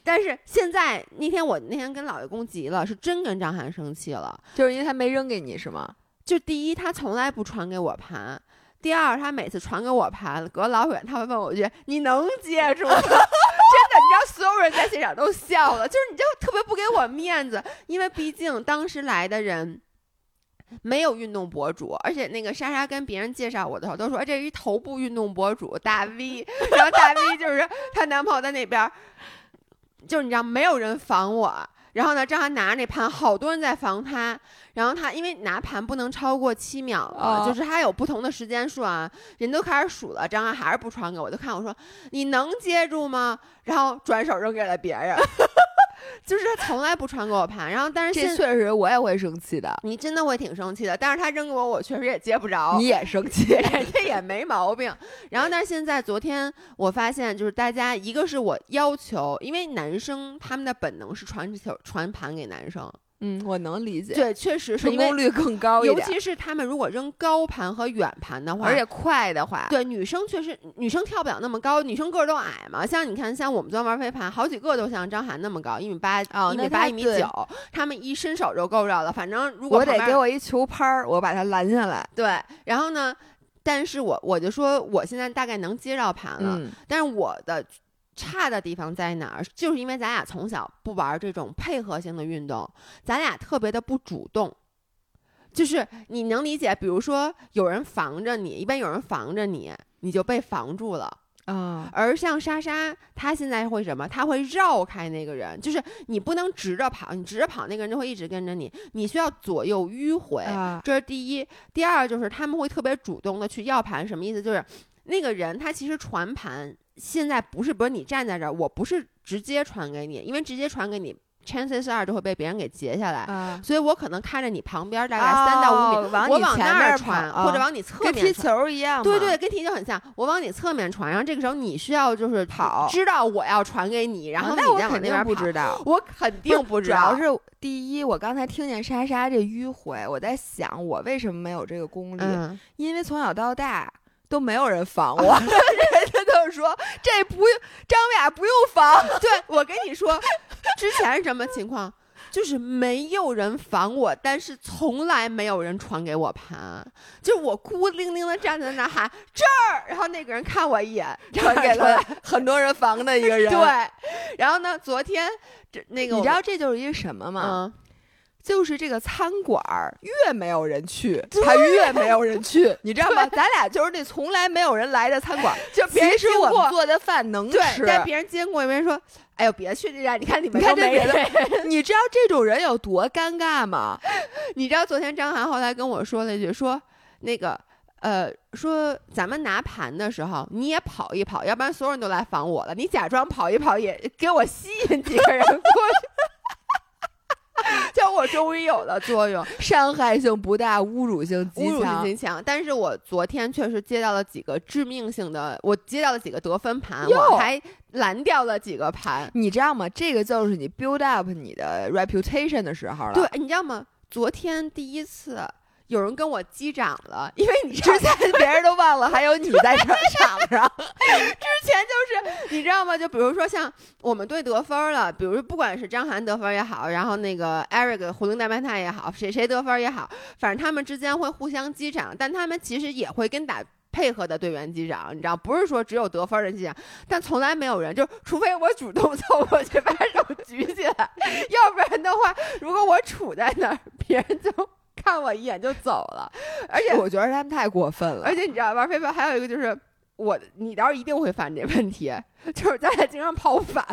但是现在那天我那天跟老爷公急了，是真跟张涵生气了。就是因为他没扔给你是吗？就第一，他从来不传给我盘；第二，他每次传给我盘，隔老远他会问我一句：“你能接住吗？” 真的，你知道，所有人在现场都笑了，就是你就特别不给我面子，因为毕竟当时来的人。没有运动博主，而且那个莎莎跟别人介绍我的时候都说这是一头部运动博主大 V，然后大 V 就是她男朋友在那边儿，就是你知道没有人防我，然后呢，张翰拿着那盘，好多人在防他，然后他因为拿盘不能超过七秒嘛，哦就是他有不同的时间数啊，人都开始数了，张翰还是不传给我，就看我说你能接住吗？然后转手扔给了别人，就是他从来不传给我盘，然后但是这现确实我也会生气的。你真的会挺生气的，但是他扔给我，我确实也接不着，你也生气？人家也没毛病。然后，但是现在昨天我发现，就是大家一个是我要求，因为男生他们的本能是传球传盘给男生，嗯，我能理解。对，确实是因为成功率更高一尤，其是他们如果扔高盘和远盘的话，而且快的话，对女生确实女生跳不了那么高，女生个儿都矮嘛。像你看，像我们昨天玩飞盘，好几个都像张涵那么高，一米八、哦一米八、一米九，他们一伸手就够着了。反正如果我得给我一球拍儿，我把它拦下来。对，然后呢，但是我我就说我现在大概能接着盘了，嗯，但是我的差的地方在哪儿？就是因为咱俩从小不玩这种配合性的运动，咱俩特别的不主动。就是你能理解，比如说有人防着你，一般有人防着你，你就被防住了。啊，而像莎莎，她现在会什么？她会绕开那个人，就是你不能直着跑，你直着跑，那个人就会一直跟着你，你需要左右迂回。啊这是第一，第二就是他们会特别主动的去要盘，什么意思？就是那个人他其实传盘，现在不是，不是你站在这儿，我不是直接传给你，因为直接传给你，chances are 就会被别人给截下来。啊，所以我可能看着你旁边大概三到五米，哦往我往前面那儿传，或者往你侧面跟踢。球一样。对对，跟踢球很像。我往你侧面传，然后这个时候你需要就是跑知道我要传给你，然啊后你再往那边跑。不知道。我肯定不知道，主要是第一，我刚才听见莎莎这迂回，我在想我为什么没有这个功力，嗯，因为从小到大都没有人防我，人家都说这不用张雅不用防，对，我跟你说，之前是什么情况？就是没有人防我，但是从来没有人传给我盘，就我孤零零的站在那喊这儿，然后那个人看我一眼，传给了很多人防的一个 人。对，然后呢，昨天这那个你知道这就是一个什么吗？就是这个餐馆儿越没有人去，他越没有人去，你知道吗？咱俩就是那从来没有人来的餐馆，就其实我们做的饭能吃，但别人经过，别人说：“哎呦，别去这家，你看你们看这别的。”你知道这种人有多尴尬吗？你知道昨天张涵后来跟我说了一句，说那个呃，说咱们拿盘的时候你也跑一跑，要不然所有人都来防我了。你假装跑一跑，也给我吸引几个人过去。叫我终于有了作用，伤害性不大，侮辱性侮辱性极强。但是我昨天确实接到了几个致命性的，我接到了几个得分盘，我还拦掉了几个盘。你知道吗？这个就是你 build up 你的 reputation 的时候了。对，你知道吗？昨天第一次。有人跟我击掌了，因为你之前别人都忘了还有你在场 上。之前就是你知道吗？就比如说像我们队得分了，比如不管是张涵得分也好，然后那个 Eric 胡灵大白菜也好，谁谁得分也好，反正他们之间会互相击掌，但他们其实也会跟打配合的队员击掌，你知道，不是说只有得分的击掌，但从来没有人，就除非我主动凑过去把手举起来，要不然的话，如果我杵在那儿，别人就。看我一眼就走了，而且我觉得他们太过分了。而且你知道玩飞镖还有一个就是我，你到时候一定会犯这问题，就是咱俩经常跑反，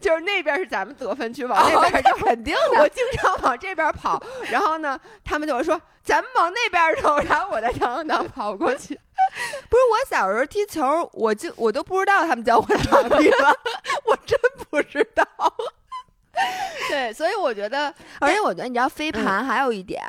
就是那边是咱们得分区，往那边就肯定的。我经常往这边跑，然后呢，他们就会说咱们往那边走，然后我再当当跑过去。不是我小时候踢球，我就我都不知道他们教我场地了，我真不知道。对，所以我觉得，而且我觉得，你知道飞盘还有一点，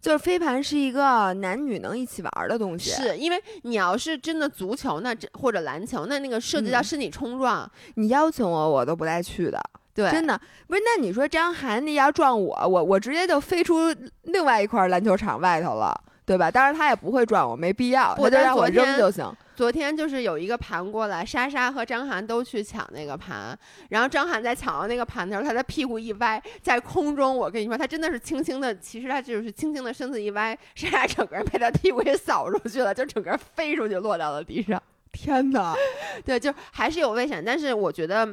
就是飞盘是一个男女能一起玩的东西。是因为你要是真的足球，那这或者篮球，那那个涉及到身体冲撞，你邀请我，我都不带去的。对，真的不是。那你说张涵那要撞我，我我直接就飞出另外一块篮球场外头了，对吧？当然他也不会撞我，没必要，他就让我扔就行。昨天就是有一个盘过来，莎莎和张涵都去抢那个盘，然后张涵在抢到那个盘的时候，他的屁股一歪，在空中，我跟你说，他真的是轻轻的，其实他就是轻轻的身子一歪，莎莎整个人被他屁股给扫出去了，就整个飞出去落到了地上。天哪，对，就还是有危险，但是我觉得，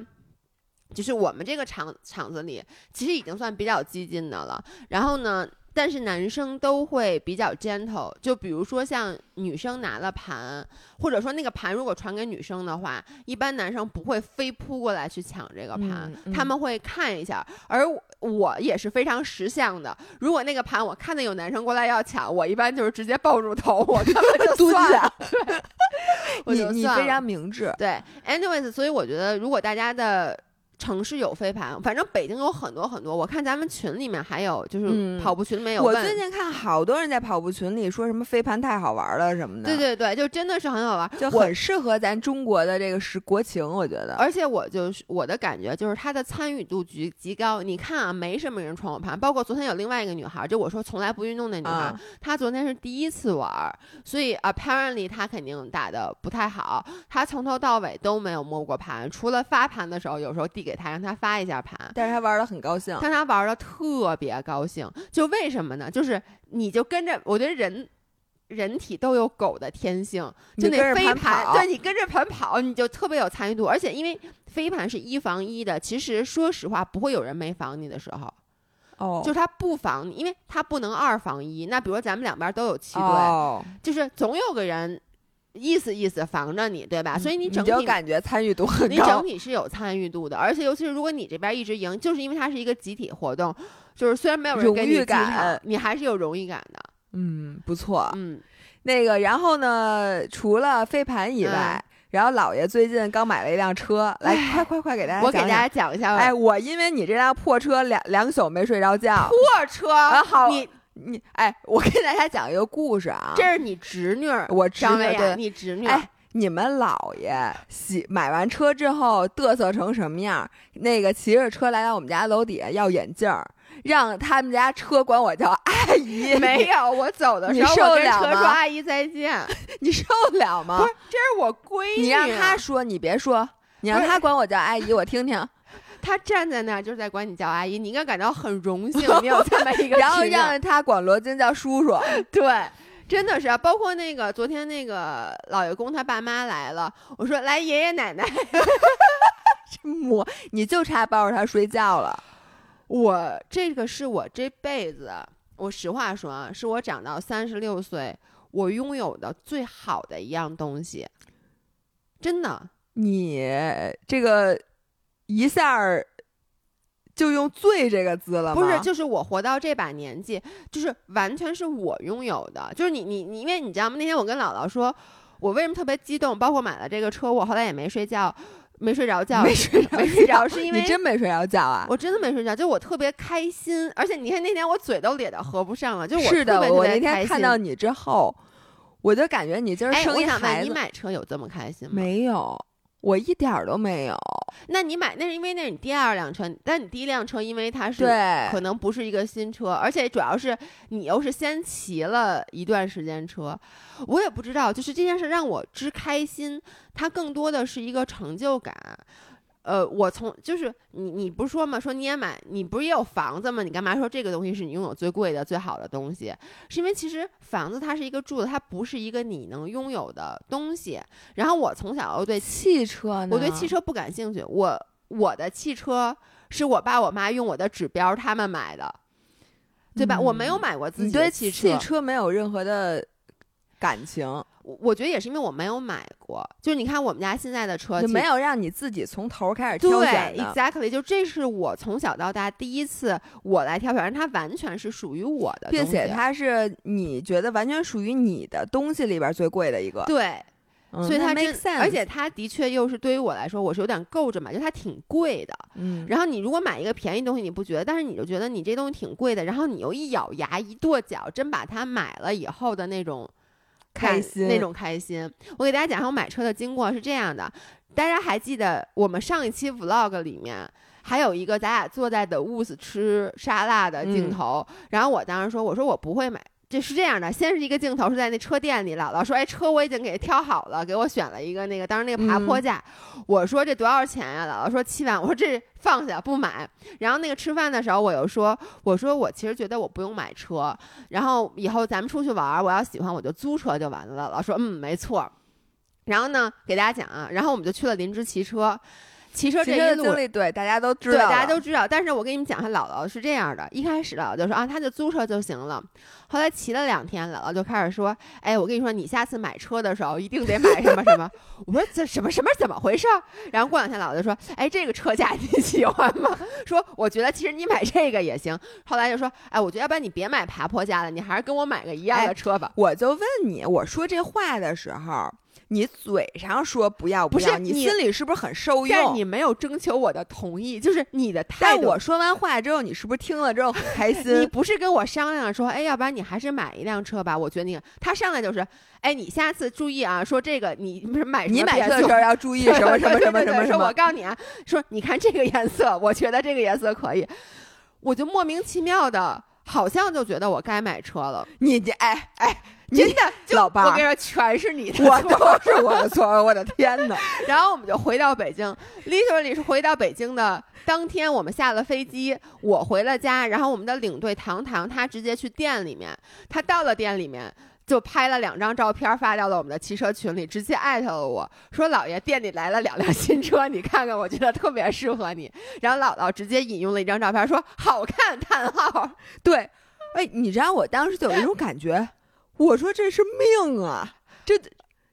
就是我们这个场场子里，其实已经算比较激进的了。然后呢？但是男生都会比较 gentle，就比如说像女生拿了盘，或者说那个盘如果传给女生的话，一般男生不会飞扑过来去抢这个盘，他们会看一下。而我也是非常识相的，如果那个盘我看到有男生过来要抢，我一般就是直接抱住头，我根本就 算了。你你非常明智。对，anyways，所以我觉得如果大家的。城市有飞盘，反正北京有很多很多。我看咱们群里面还有，就是跑步群里面有。我最近看好多人在跑步群里说什么飞盘太好玩了什么的。对对对，就真的是很好玩，就很适合咱中国的这个是国情，我觉得。而且我就是我的感觉就是它的参与度极极高。你看啊，没什么人闯我盘，包括昨天有另外一个女孩，就我说从来不运动的女孩，她昨天是第一次玩，所以 apparently 她肯定打的不太好。她从头到尾都没有摸过盘，除了发盘的时候，有时候递给。他让他发一下盘，但是他玩的很高兴，但他玩的特别高兴。就为什么呢？就是你就跟着，我觉得人人体都有狗的天性，就那飞盘，对你跟着盘跑，你就特别有参与度。而且因为飞盘是一防一的，其实说实话，不会有人没防你的时候。哦，就是他不防你，因为他不能二防一。那比如咱们两边都有七队，就是总有个人。意思意思防着你，对吧？所以你整体感觉参与度很高。你整体是有参与度的，而且尤其是如果你这边一直赢，就是因为它是一个集体活动，就是虽然没有人给你感，你还是有荣誉感的。嗯，不错。嗯，那个，然后呢？除了飞盘以外，然后姥爷最近刚买了一辆车，来，快快快给大家，我给大家讲一下。哎，我因为你这辆破车，两两宿没睡着觉。破车，好你。你哎，我给大家讲一个故事啊。这是你侄女，我侄女，对，你侄女。哎，你们姥爷喜买完车之后嘚瑟成什么样？那个骑着车来到我们家楼底下要眼镜儿，让他们家车管我叫阿姨。没有，我走的时候我跟车说阿姨再见。你受得了吗？不是，这是我闺女。你让他说，你别说，你让他管我叫阿姨，我听听。他站在那儿就是在管你叫阿姨，你应该感到很荣幸，没有这么一个然后让他管罗京叫叔叔，对。真的是啊，包括那个昨天那个老爷公他爸妈来了，我说来爷爷奶奶，我你就差抱着他睡觉了。我这个是我这辈子，我实话说啊，是我长到三十六岁我拥有的最好的一样东西，真的。你这个一下儿就用“醉”这个字了吗？不是，就是我活到这把年纪，就是完全是我拥有的。就是你你你，因为你知道吗？那天我跟姥姥说，我为什么特别激动，包括买了这个车，我后来也没睡觉，没睡着觉，没睡着没睡着，是因为你真没睡着觉啊？我真的没睡觉，就我特别开心，而且你看那天我嘴都咧到合不上了，就我是的，特别特我那天别开心看到你之后，我就感觉你今儿哎，生一我想问你买车有这么开心吗？没有，我一点儿都没有。那你买那是因为那是你第二辆车，但你第一辆车因为它是对，可能不是一个新车，而且主要是你又是先骑了一段时间车，我也不知道，就是这件事让我之开心，它更多的是一个成就感。呃，我从就是你你不是说嘛？说你也买，你不是也有房子吗？你干嘛说这个东西是你拥有最贵的、最好的东西？是因为其实房子它是一个住的，它不是一个你能拥有的东西。然后我从小又对汽车呢？我对汽车不感兴趣，我我的汽车是我爸我妈用我的指标他们买的，对吧？嗯我没有买过自己的汽汽，车没有任何的感情，我我觉得也是因为我没有买过。就是你看我们家现在的车，就没有让你自己从头开始挑选对。，exactly，就这是我从小到大第一次我来挑选，它完全是属于我的并且它是你觉得完全属于你的东西里边最贵的一个，对，嗯所以它，sense，而且它的确又是对于我来说，我是有点够着买，就它挺贵的。嗯，然后你如果买一个便宜东西，你不觉得，但是你就觉得你这东西挺贵的，然后你又一咬牙一跺脚，真把它买了以后的那种感开心那种开心。我给大家讲一下我买车的经过是这样的，大家还记得我们上一期 vlog 里面。还有一个咱俩坐在的 Woods 吃沙拉的镜嗯头，然后我当时说，我说我不会买，这是这样的，先是一个镜头是在那车店里，姥姥说，哎，车我已经给挑好了，给我选了一个那个，当时那个爬坡嗯架，我说这多少钱呀、姥姥说七万，我说这放下不买。然后那个吃饭的时候，我又说，我说我其实觉得我不用买车，然后以后咱们出去玩，我要喜欢我就租车就完了。姥姥说，嗯，没错。然后呢，给大家讲啊，然后我们就去了林芝骑车，骑车这一路经历对大家都知，道对，大家都知道。但是我跟你们讲，他姥姥是这样的，一开始姥姥就说啊，他就租车就行了。后来骑了两天，姥姥就开始说，哎，我跟你说，你下次买车的时候一定得买什么什么。我说这什么什么怎么回事儿？然后过两天姥姥就说，哎，这个车架你喜欢吗？说我觉得其实你买这个也行。后来就说，哎，我觉得要不然你别买爬坡架了，你还是跟我买个一样的哎车吧。我就问你，我说这话的时候，你嘴上说不要不是要，你你心里是不是很受用？但是你没有征求我的同意，就是你的态度。但我说完话之后，你是不是听了之后很开 你？不是跟我商量说，哎，要不然你还是买一辆车吧？我觉得你他上来就是，哎，你下次注意啊，说这个你不是买你买车的时候要注意什么什么什么什么什么。告诉你啊，说你看这个颜色，我觉得这个颜色可以，我就莫名其妙的，好像就觉得我该买车了，你这哎哎，真的，就老爸我跟你说，全是你的我错。都是我的错，我的天哪！然后我们就回到北京，literally 是回到北京的当天，我们下了飞机，我回了家，然后我们的领队糖糖他直接去店里面，他到了店里面。就拍了两张照片发到了我们的汽车群里，直接艾特了我说：“姥爷，店里来了两辆新车，你看看，我觉得特别适合你。”然后姥姥直接引用了一张照片，说：“好看！”叹号。对，哎，你知道我当时就有一种感觉，我说这是命啊！这，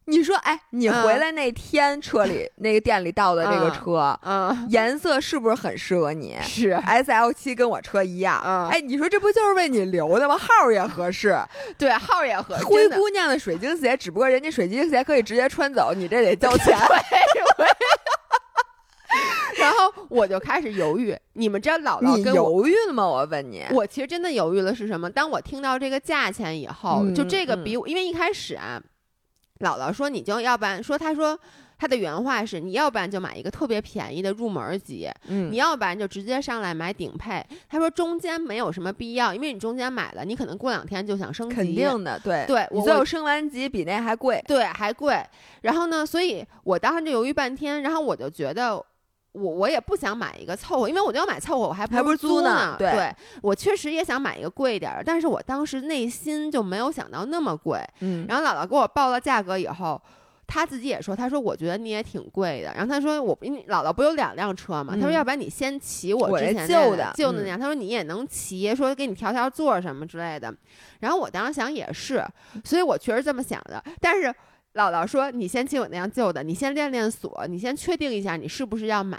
你说，哎，你嗯回来那天车里、那个店里倒的这个嗯车，嗯，颜色是不是很适合你 是，？S L 七跟我车一样，嗯哎，你说这不就是为你留的吗？号儿也合适，对，号也合适。灰姑娘的水晶鞋，只不过人家水晶鞋可以直接穿走，你这得交钱。然后我就开始犹豫。你们知道姥姥你跟我犹豫了吗？我问你，我其实真的犹豫了是什么？当我听到这个价钱以后，嗯就这个比我，因为一开始啊，姥姥说你就要不然说，她说她的原话是你要不然就买一个特别便宜的入门级，嗯你要不然就直接上来买顶配。她说中间没有什么必要，因为你中间买了，你可能过两天就想升级，肯定的，对我最后升完级比那还贵。对还贵。然后呢，所以我当时就犹豫半天，然后我就觉得。我我也不想买一个凑合，因为我就要买凑合，我还还不是是租租呢对对我确实也想买一个贵一点儿的，但是我当时内心就没有想到那么贵。嗯，然后姥姥给我报了价格以后，她自己也说，她说我觉得你也挺贵的。然后她说我，因为姥姥不有两辆车嘛，她说嗯要不然你先骑我之前旧的的旧的那嗯辆，她说你也能骑，说给你调调座儿什么之类的。然后我当时想也是，所以我确实这么想的，但是。姥姥说：“你先骑我那辆旧的，你先练练锁，你先确定一下你是不是要买。”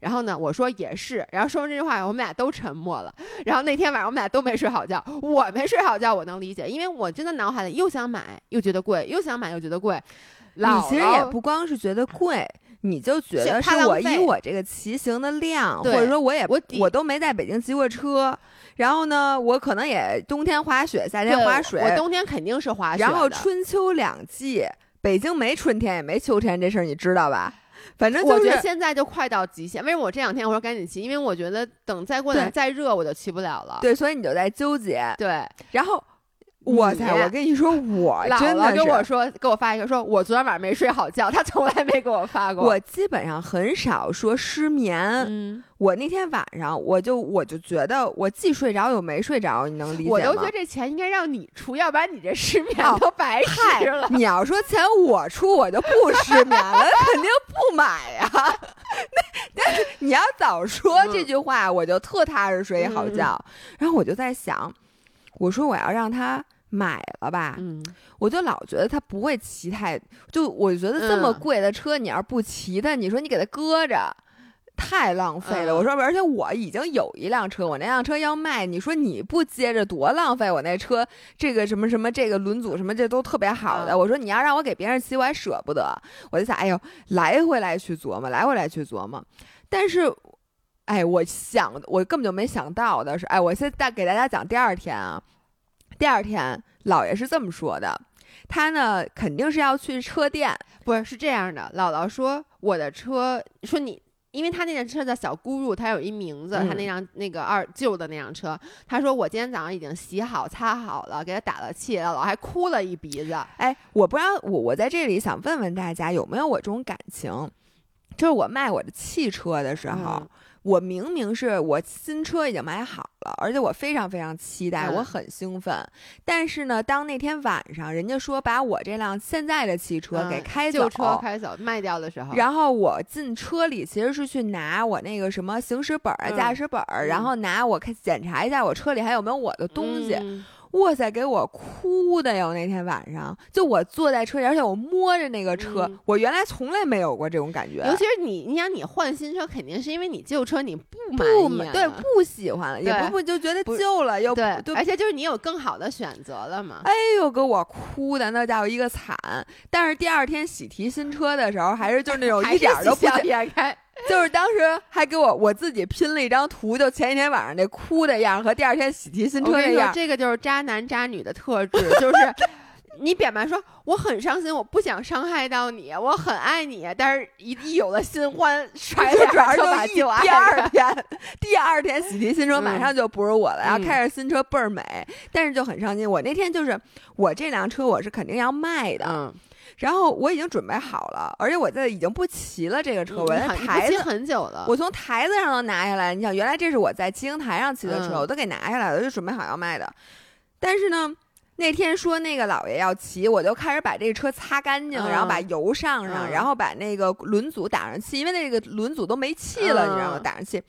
然后呢，我说也是。然后说完这句话，我们俩都沉默了。然后那天晚上我们俩都没睡好觉。我没睡好觉，我能理解，因为我真的脑海里又想买，又觉得贵，又想买又觉得贵。你姥其实也不光是觉得贵。你就觉得是怕我以我这个骑行的量，或者说我也我我都没在北京骑过车，然后呢，我可能也冬天滑雪，夏天对滑水，我冬天肯定是滑雪。然后春秋两季，北京没春天也没秋天，这事儿你知道吧？反正就是我觉得现在就快到极限。为什么我这两天我说赶紧骑？因为我觉得等再过两天再热，我就骑不了了。对，所以你就在纠结。对，然后，我你操！我跟你说，我姥真的跟我说，给我发一个说，我昨天晚上没睡好觉，他从来没给我发过。我基本上很少说失眠。嗯，我那天晚上，我就我就觉得我既睡着又没睡着，你能理解吗？我都觉得这钱应该让你出，要不然你这失眠哦都白嗨吃了。你要说钱我出，我就不失眠了，肯定不买呀、那但是你要早说嗯这句话，我就特踏实睡一好觉。然后我就在想，我说我要让他买了吧，嗯，我就老觉得他不会骑太，就我觉得这么嗯贵的车，你要是不骑它，你说你给它搁着。太浪费了！嗯我说，而且我已经有一辆车，我那辆车要卖，你说你不接着多浪费？我那车这个什么什么，这个轮组什么，这都特别好的。嗯我说你要让我给别人骑，我还舍不得。我就想，哎呦，来回来去琢磨，来回来去琢磨。但是，哎，我想，我根本就没想到的是，哎，我现在给大家讲第二天啊，第二天姥爷是这么说的，他呢肯定是要去车店，不是是这样的，姥姥说我的车，说你。因为他那辆车叫小咕噜，他有一名字，嗯他那辆那个二旧的那辆车，他说我今天早上已经洗好、擦好了，给他打了气，姥姥还哭了一鼻子。哎，我不知道，我我在这里想问问大家有没有我这种感情，就是我卖我的汽车的时候，嗯我明明是我新车已经买好了，而且我非常非常期待，嗯。我很兴奋。但是呢，当那天晚上人家说把我这辆现在的汽车给嗯开走，旧车开走卖掉的时候，然后我进车里其实是去拿我那个什么行驶本儿、嗯。驾驶本儿，然后拿我看检查一下我车里还有没有我的东西。嗯哇塞，给我哭的哟！那天晚上，就我坐在车里，而且我摸着那个车，嗯我原来从来没有过这种感觉。尤其是你，你想你换新车，肯定是因为你旧车你不满意啊，对不喜欢了，也不不就觉得旧了，又对，就而且就是你有更好的选择了嘛。哎呦，给我哭的那叫一个惨。但是第二天喜提新车的时候，还是就是那种 一点儿都不喜笑觉颜开，就是当时还给我我自己拼了一张图，就前一天晚上那哭的样儿和第二天喜提新车那样儿。这个就是渣男渣女的特质，就是 你表面说我很伤心，我不想伤害到你，我很爱你，但是一一有了新欢，甩就主要脸就把就旧爱一第二天，第二天喜提新车嗯马上就不是我了，然后嗯开着新车倍儿美，但是就很伤心。我那天就是我这辆车我是肯定要卖的，嗯，然后我已经准备好了，而且我在已经不骑了这个车，我在嗯很你不骑台子。很久了，我从台子上都拿下来，你想，原来这是我在骑行台上骑的车，嗯我都给拿下来了，就准备好要卖的。但是呢，那天说那个老爷要骑，我就开始把这个车擦干净，嗯然后把油上上，嗯然后把那个轮组打上气，因为那个轮组都没气了，嗯你知道吗？打上气。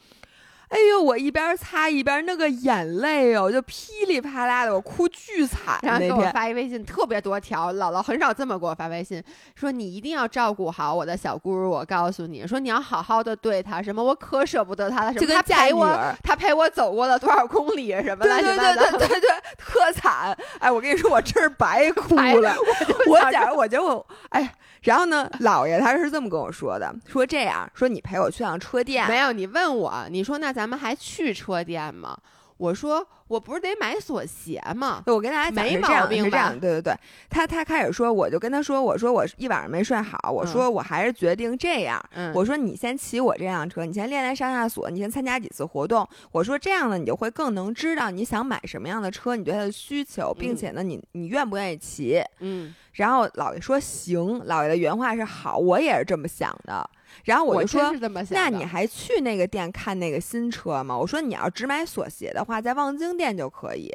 哎呦，我一边擦一边那个眼泪哦，就噼里啪啦的，我哭巨惨然后给我。发一微信，特别多条，姥姥很少这么给我发微信，说你一定要照顾好我的小姑儿，我告诉你，说你要好好的对她，什么我可舍不得她了，什么她陪我，她陪我走过了多少公里，什么对对乱七八糟对对对对，特惨！哎，我跟你说，我真是白哭了。我想假如我觉得我哎，然后呢，姥爷他是这么跟我说的，说这样说你陪我去趟车店，没有，你问我，你说那咱们还去车店吗？我说我不是得买锁鞋吗？我跟大家讲没是这样毛病吧是这样，对对对，他他开始说，我就跟他说，我说我一晚上没睡好，我说我还是决定这样，嗯，我说你先骑我这辆车，你先练练上下锁，你先参加几次活动。我说这样呢，你就会更能知道你想买什么样的车，你对它的需求，并且呢，你你愿不愿意骑。嗯，然后姥爷说行，姥爷的原话是好，我也是这么想的。然后我就说，那你还去那个店看那个新车吗？我说你要只买锁鞋的话，在望京店就可以。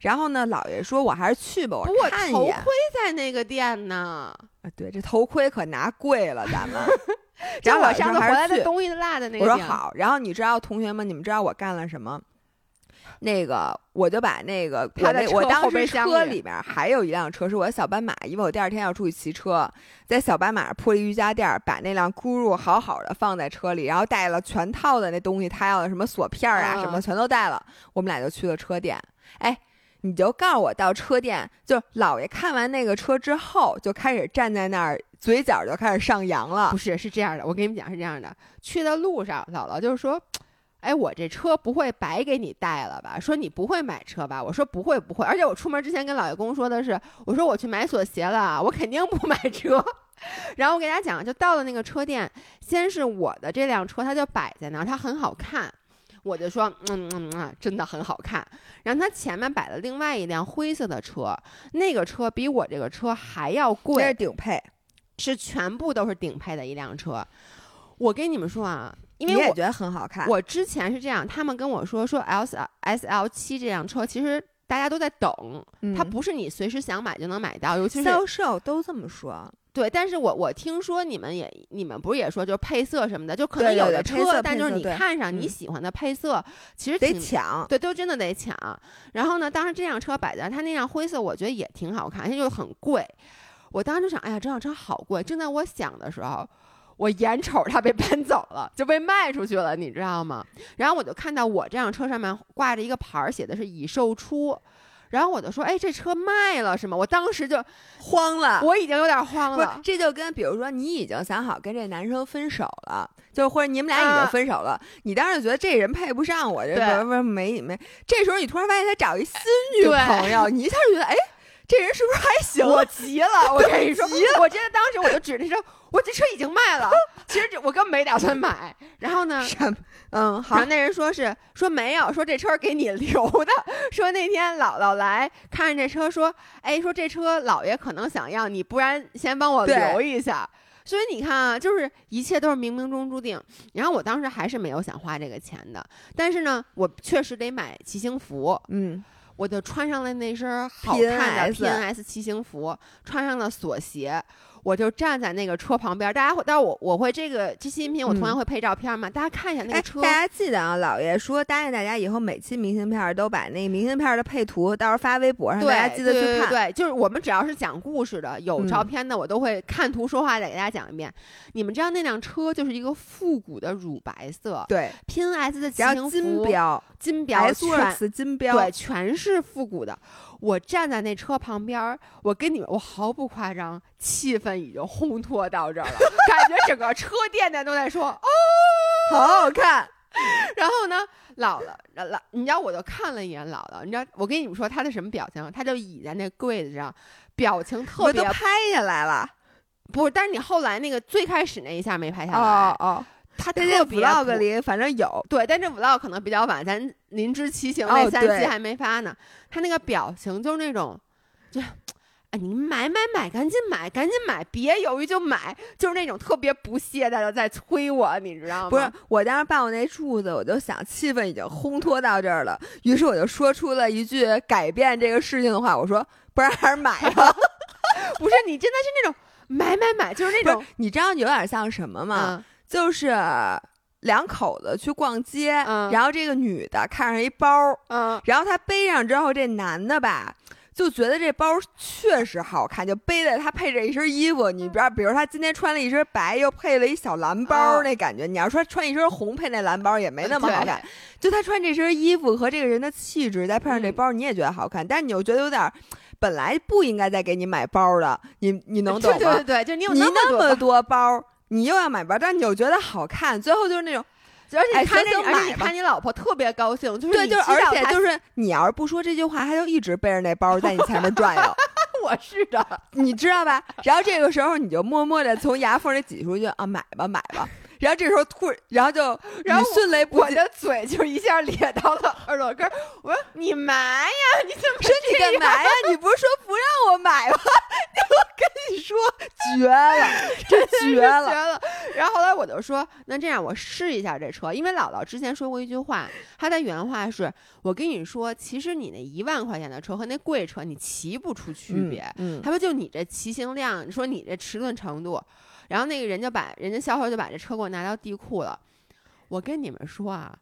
然后呢，姥爷说我还是去吧，我看一眼。头盔在那个店呢。啊，对，这头盔可拿贵了，咱们。然后我上次回来的东西落的那个。我说好。然后你知道，同学们，你们知道我干了什么？那个，我就把那个我在我当时车里面还有一辆车是我的小斑马，因为我第二天要出去骑车，在小斑马上铺了瑜伽垫，把那辆轱辘好好的放在车里，然后带了全套的那东西，他要的什么锁片啊什么全都带了，我们俩就去了车店。哎，你就告诉我到车店，就姥爷看完那个车之后，就开始站在那儿，嘴角就开始上扬了。不是，是这样的，我跟你们讲是这样的，去的路上，姥姥就是说。哎，我这车不会白给你带了吧？说你不会买车吧？我说不会不会，而且我出门之前跟老爷公说的是，我说我去买锁鞋了，我肯定不买车。然后我给大家讲，就到了那个车店，先是我的这辆车，它就摆在那儿，它很好看，我就说嗯嗯嗯，真的很好看。然后它前面摆了另外一辆灰色的车，那个车比我这个车还要贵，是顶配，是全部都是顶配的一辆车。我跟你们说啊。因为我觉得很好看。我之前是这样，他们跟我说说 L S L 七这辆车，其实大家都在等，它不是你随时想买就能买到，尤其是销售都这么说。对，但是我我听说你们也你们不是也说就是配色什么的，就可能有的车，但就是你看上你喜欢的配色，其实得抢，对，都真的得抢。然后呢，当时这辆车摆在它那辆灰色，我觉得也挺好看，而且就很贵。我当时就想，哎呀，这辆车好贵。正在我想的时候。我眼瞅它被搬走了，就被卖出去了，你知道吗？然后我就看到我这辆车上面挂着一个牌儿，写的是已售出，然后我就说：“哎，这车卖了是吗？”我当时就慌了，我已经有点慌了。这就跟比如说你已经想好跟这男生分手了，就或者你们俩已经分手了，你当时觉得这人配不上我，这不不没没，这时候你突然发现他找一新女朋友，你一下就觉得哎。这人是不是还行？我急了，我跟你说，我真的当时我就指着说，我这车已经卖了。其实这我根本没打算买。然后呢，嗯，好。然后那人说是说没有，说这车给你留的。说那天姥姥来看着这车，说哎，说这车姥爷可能想要你，不然先帮我留一下。所以你看啊，就是一切都是冥冥中注定。然后我当时还是没有想花这个钱的，但是呢，我确实得买骑行服。嗯。我就穿上了那身好看的 P N S 骑行服，穿上了锁鞋。我就站在那个车旁边，大家会，但是我我会这个这期音频我同样会配照片嘛，大家看一下那个车。大家记得啊，老爷说答应大家以后每期明信片都把那个明信片的配图到时候发微博上，大家记得去看。对，就是我们只要是讲故事的，有照片的，我都会看图说话，再给大家讲一遍。你们知道那辆车就是一个复古的乳白色，对，P N S 的骑行服，金标，金标，全金标，对，全是复古的。我站在那车旁边，我跟你们，我毫不夸张，气氛已经烘托到这儿了，感觉整个车店的都在说哦，好好看。然后呢，姥姥，姥，你知道，我就看了一眼姥姥，你知道，我跟你们说她的什么表情？她就倚在那柜子上，表情特别。都拍下来了，不是？但是你后来那个最开始那一下没拍下来。哦哦。他在这 vlog 里反正有，对，但这 vlog 可能比较晚，咱临之骑行那三期还没发呢。他那个表情就是那种，就，哎，你买买买，赶紧买，赶紧买，别犹豫就买，就是那种特别不屑的在催我，你知道吗？不是，我当时办我那柱子，我就想气氛已经烘托到这儿了，于是我就说出了一句改变这个事情的话，我说，不然还是买吧。不是，你真的是那种买买买，就是那种，你知道有点像什么吗？就是两口子去逛街，然后这个女的看上一包，嗯，然后她背上之后，这男的吧就觉得这包确实好看，就背在他配着一身衣服。你比如，比如他今天穿了一身白，又配了一小蓝包，那感觉，你要说穿一身红配那蓝包也没那么好看。就他穿这身衣服和这个人的气质，再配上这包，你也觉得好看，但是你又觉得有点，本来不应该再给你买包的，你你能懂吗？对对对，就你有那么多包。你又要买包，但你又觉得好看，最后就是那种，而且看这而且你看你老婆特别高兴，就是对，就是而且就是你要是不说这句话，他就一直背着那包在你前面转悠。我是的，你知道吧？然后这个时候你就默默的从牙缝里挤出去啊，买吧买吧。然后这时候突，然后就然后迅雷不及，我的嘴就一下咧到了耳朵根儿。我说你买呀，你怎么说你干嘛呀？你不是说不让我买吗？我跟你说，绝了，这 绝了绝了。了。然后后来我就说，那这样我试一下这车，因为姥姥之前说过一句话，她的原话是：我跟你说，其实你那一万块钱的车和那贵车你骑不出区别。嗯，他说就你这骑行量，你说你这迟钝程度，然后那个人就把人家销售就把这车给我拿到地库了。我跟你们说啊，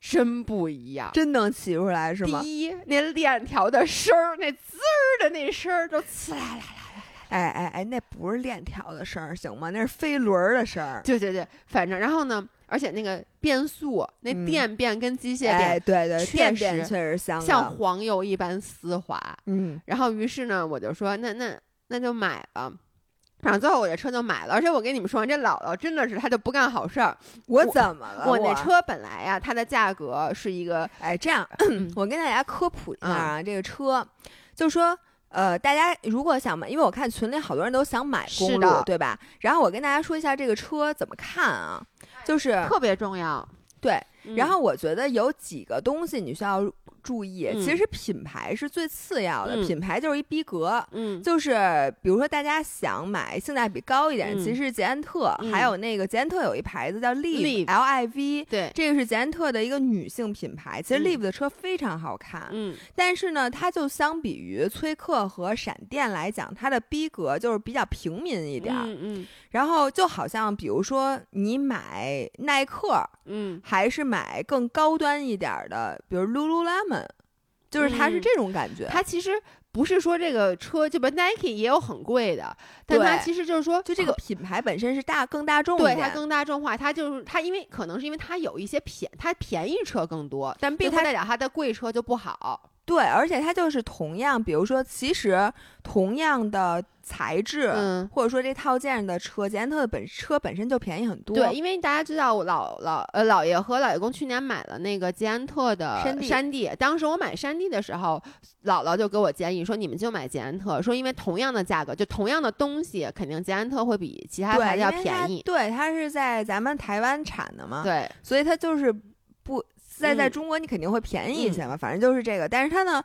真不一样。真能骑出来是吗？第一，那链条的声儿，那滋儿的那声儿，都呲啦啦啦啦。哎哎哎，那不是链条的声儿行吗？那是飞轮儿的声儿。对对对，反正然后呢，而且那个变速，那嗯电变跟机械哎，变、对对，确电变实确实像，像黄油一般丝滑。嗯，然后于是呢，我就说那那那就买了。然后最后我这车就买了，而且我跟你们说，这姥姥真的是她就不干好事儿。我我怎么了？我那车本来呀，它的价格是一个哎，这样，我跟大家科普一下嗯啊，这个车，就说。呃，大家如果想买，因为我看群里好多人都想买公的，对吧？然后我跟大家说一下这个车怎么看啊，就是特别重要。对，嗯然后我觉得有几个东西你需要注意。嗯。其实品牌是最次要的，嗯。品牌就是一逼格。嗯。就是比如说，大家想买性价比高一点，嗯。其实是捷安特，嗯。还有那个捷安特有一牌子叫 Liv Liv L I V，对，这个是捷安特的一个女性品牌。其实嗯。Liv 的车非常好看，嗯。但是呢，它就相比于崔克和闪电来讲，它的逼格就是比较平民一点儿。嗯嗯。然后就好像比如说你买耐克，嗯，还是买更高端一点儿的，比如 Lululemon，就是它是嗯这种感觉。它其实不是说这个车，就比如 Nike 也有很贵的，但它其实就是说就这个品牌本身是大更大众对它更大众化，它就是它，因为可能是因为它有一些便，它便宜车更多，但并不代表它的贵车就不好。对，而且它就是同样，比如说，其实同样的材质，嗯或者说这套件的车，捷安特的本车本身就便宜很多。对，因为大家知道我老老呃姥爷和姥爷公去年买了那个捷安特的山地山地，当时我买山地的时候，姥姥就给我建议说，你们就买捷安特，说因为同样的价格，就同样的东西，肯定捷安特会比其他，牌子要便宜。对，它是在咱们台湾产的嘛，对，所以它就是不在在嗯中国你肯定会便宜一些嘛，反正就是这个。但是它呢，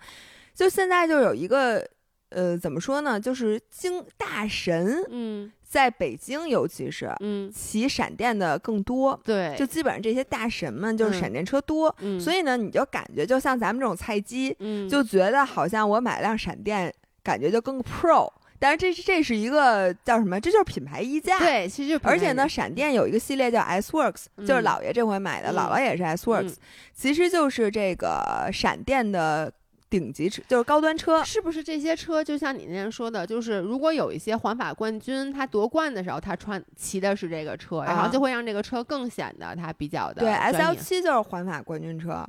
就现在就有一个呃，怎么说呢，就是京大神嗯在北京，尤其是嗯，骑闪电的更多。对，就基本上这些大神们就是嗯闪电车多，嗯，所以呢，你就感觉就像咱们这种菜鸡，嗯就觉得好像我买辆闪电，感觉就更 pro。但是这是这是一个叫什么？这就是品牌溢价。。对，其实就而且呢，闪电有一个系列叫 S Works，、嗯就是姥爷这回买的，嗯姥姥也是 S Works，、嗯其实就是这个闪电的顶级车，就是高端车。是不是这些车就像你那天说的，就是如果有一些环法冠军他夺冠的时候，他穿骑的是这个车，然啊后就会让这个车更显得他比较的对，S 专 L 业七就是环法冠军车，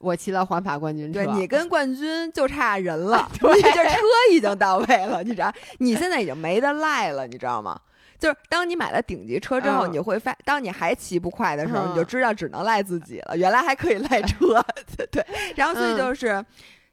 我骑了环法冠军车，对你跟冠军就差人了，对你这车已经到位了，你知道？你现在已经没得赖了，你知道吗？就是当你买了顶级车之后，嗯你会发，当你还骑不快的时候，嗯你就知道只能赖自己了。原来还可以赖车，对对。然后所以嗯就是。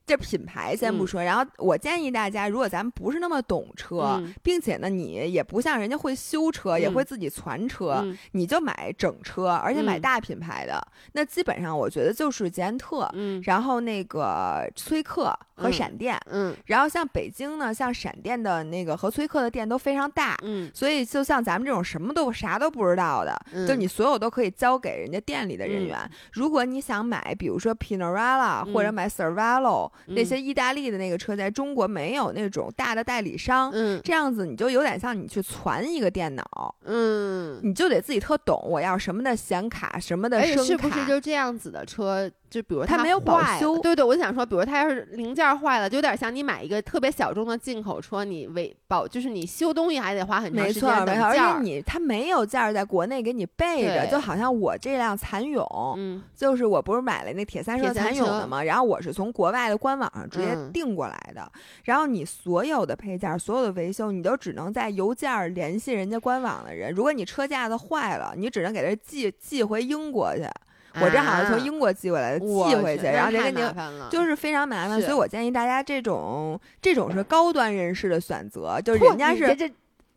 这品牌先不说，然后我建议大家，如果咱们不是那么懂车，嗯。并且呢，你也不像人家会修车，也嗯。会自己攒车，嗯。你就买整车，而且买嗯。大品牌的，那基本上我觉得就是捷安特，嗯。然后那个崔克和嗯闪电，嗯然后像北京呢，像闪电的那个和崔克的店都非常大，嗯，所以就像咱们这种什么都啥都不知道的，嗯就你所有都可以交给人家店里的人员。如果你想买，比如说 Pinarella、嗯或者买 Cervelo、嗯那些意大利的那个车，在中国没有那种大的代理商。嗯这样子你就有点像你去攒一个电脑，嗯，你就得自己特懂，我要什么的显卡，什么的声卡，是不是就这样子的车？就比如它没有保修对对，我就想说，比如它要是零件坏了，就有点像你买一个特别小众的进口车，你维保就是你修东西还得花很长时间没错，而。且你它没有件儿在国内给你备着，就好像我这辆蚕蛹，嗯就是我不是买了那铁三铁三社蚕蛹的嘛？然后我是从国外的官网上直接嗯订过来的。然后你所有的配件、所有的维修，你都只能在邮件儿联系人家官网的人。如果你车架子坏了，你只能给他寄寄回英国去。我这好像是从啊英国寄过来的，寄回去，然后再给你麻烦了，就是非常麻烦，所以我建议大家这种这种是高端人士的选择，就是人家是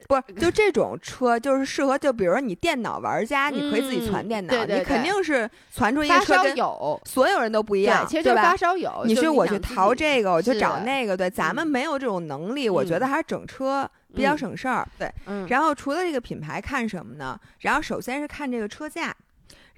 不是，就这种车就是适合，就比如说你电脑玩家，你可以自己传电脑，对对你肯定是传出一个车跟，所有人都不一样，对，其实就是吧发？烧友。你就是说我去淘这个，我去找那个，对，咱们没有这种能力，我觉得还是整车比较嗯省事儿。对，嗯，然后除了这个品牌看什么呢？然后首先是看这个车价。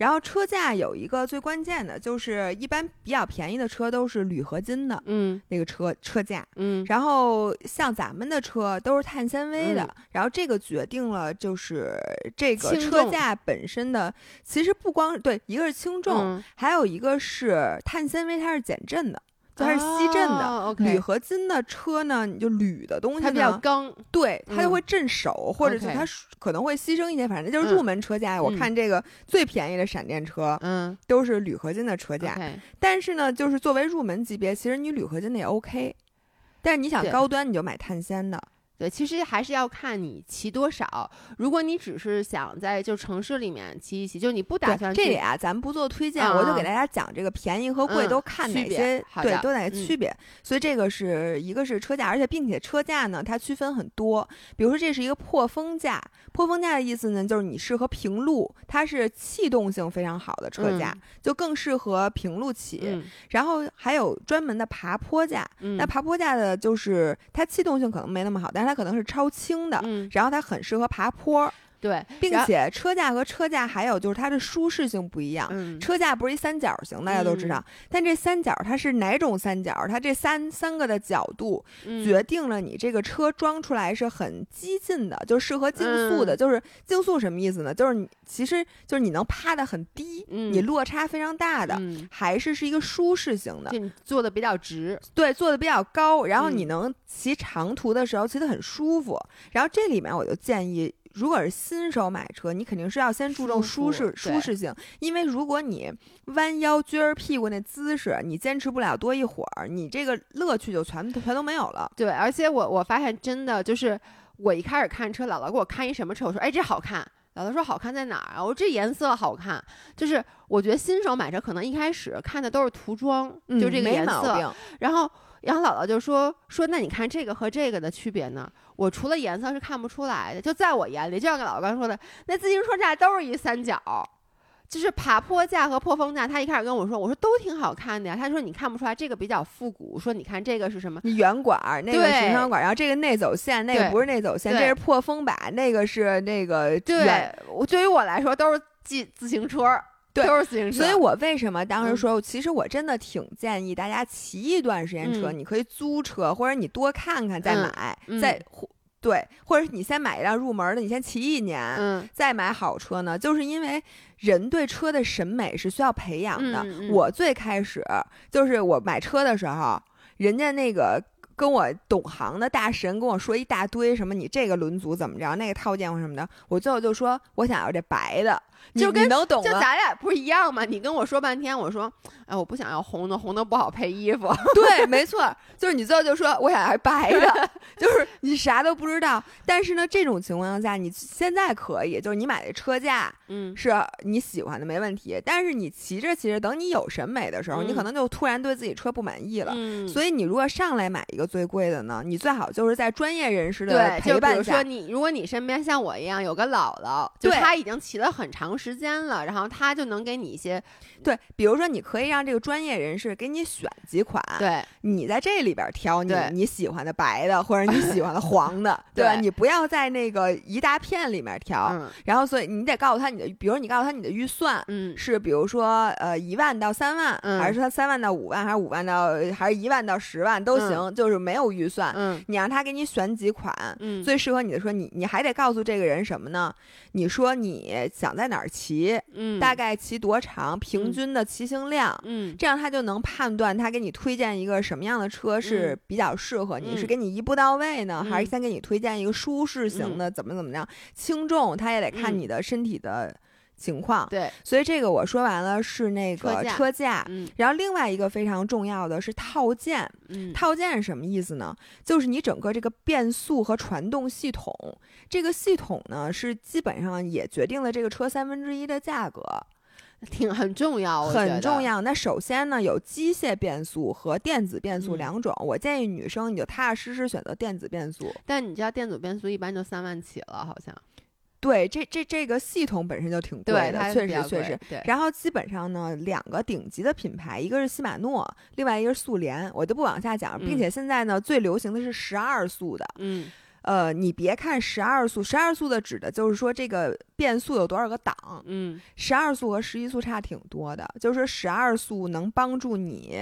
然后车架有一个最关键的，就是一般比较便宜的车都是铝合金的嗯那个车车架，嗯然后像咱们的车都是碳纤维的，嗯然后这个决定了就是这个车架本身的，其实不光对，一个是轻重，嗯还有一个是碳纤维，它是减震的。就它是吸震的，铝合金的车呢，你就铝的东西它比较，刚，对，它就嗯会震手，或者是它可能会牺牲一些，反正就是嗯入门车架。我嗯看这个最便宜的闪电车嗯都是铝合金的车架但是呢，就是作为入门级别，其实你铝合金的也 OK。但是你想高端，你就买碳纤的。对，其实还是要看你骑多少。如果你只是想在就城市里面骑一骑，就你不打，算这里啊，咱们不做推荐，啊我就给大家讲这个便宜和贵嗯都看哪些，对都哪些区别。所以这个是一个是车架，而且并且车架呢，它区分很多。比如说这是一个破风架，破风架的意思呢，就是你适合平路，它是气动性非常好的车架，嗯就更适合平路骑。嗯然后还有专门的爬坡架，嗯，那爬坡架的就是它气动性可能没那么好，但是它可能是超轻的，嗯。然后它很适合爬坡，对，并且车架和车架还有就是它的舒适性不一样。嗯车架不是一三角形，大家都知道，但这三角它是哪种三角？它这三三个的角度嗯决定了你这个车装出来是很激进的，就适合竞速的。嗯就是竞速什么意思呢？就是你其实就是你能趴的很低，嗯你落差非常大的，嗯还是是一个舒适型的。就你做的比较直，对，做的比较高，然后你嗯能骑长途的时候骑得很舒服。然后这里面我就建议，如果是新手买车，你肯定是要先注重舒适舒适性，因为如果你弯腰撅着屁股那姿势，你坚持不了多一会儿，你这个乐趣就全全都没有了。对，而且我我发现真的就是，我一开始看车，姥姥给我看一什么车，我说哎这好看，姥姥说好看在哪儿啊？我说这颜色好看，就是我觉得新手买车可能一开始看的都是涂装，就这个颜色，然后然后姥姥就说说那你看这个和这个的区别呢？我除了颜色是看不出来的，就在我眼里，就像跟姥姥刚说的，那自行车架都是一三角。就是爬坡架和破风架，他一开始跟我说，我说都挺好看的呀。他说你看不出来，这个比较复古。说你看这个是什么？你圆管儿那个对行车管，然后这个内走线，那个不是内走线，这是破风把，那个是那个对，我对于我来说都是自自行车，对都是自行车。所以我为什么当时嗯说，其实我真的挺建议大家骑一段时间车，嗯你可以租车，或者你多看看再嗯买，嗯再或对，或者是你先买一辆入门的，你先骑一年，嗯再买好车呢，就是因为人对车的审美是需要培养的。我最开始就是我买车的时候，人家那个。跟我懂行的大神跟我说一大堆什么，你这个轮组怎么着，那个套件或什么的，我最后就说我想要这白的，你就跟你能懂就吗？咱俩不是一样吗？你跟我说半天，我说，哎，我不想要红的，红的不好配衣服。对，没错，就是你最后就说我想要白的，就是你啥都不知道。但是呢，这种情况下，你现在可以，就是你买的车架嗯是你喜欢的，没问题。但是你骑着骑着，等你有审美的时候，你可嗯能就突然对自己车不满意了。嗯，所以你如果上来买一个最贵的呢，你最好就是在专业人士的陪伴下比如说，你，如果你身边像我一样有个姥姥，就对她已经骑了很长时间了，然后他就能给你一些对，比如说你可以让这个专业人士给你选几款，对你在这里边挑你你喜欢的白的，或者你喜欢的黄的，对你不要在那个一大片里面挑。嗯然后，所以你得告诉他你的，比如你告诉他你的预算嗯是，比如说呃一万到三万，嗯还是说三万到五万，还是五万到还是一万到十万都行，就是没有预算，嗯你让他给你选几款。嗯，最适合你的说，你你还得告诉这个人什么呢？你说你想在哪儿骑，嗯。大概骑多长，平嗯。均的骑行量，嗯。这样他就能判断他给你推荐一个什么样的车是嗯比较适合你，嗯是给你一步到位呢，还是嗯。先给你推荐一个舒适型的，怎么怎么样？轻重他也得看嗯。你的身体的情况。对，所以这个我说完了是那个车架。嗯然后另外一个非常重要的是套件，嗯套件是什么意思呢？就是你整个这个变速和传动系统，这个系统呢是基本上也决定了这个车三分之一的价格。挺很重要，很重要。那首先呢，有机械变速和电子变速嗯两种。我建议女生你就踏踏实实选择电子变速。但你知道电子变速一般就三万起了，好像。对，这这这个系统本身就挺贵，的，确实确实。。对，然后基本上呢，两个顶级的品牌，一个是禧玛诺，另外一个是速联，我就不往下讲。并嗯且现在呢，最流行的是十二速的。嗯呃，你别看十二速，十二速的指的就是说这个变速有多少个档，嗯十二速和十一速差挺多的。就是说十二速能帮助你，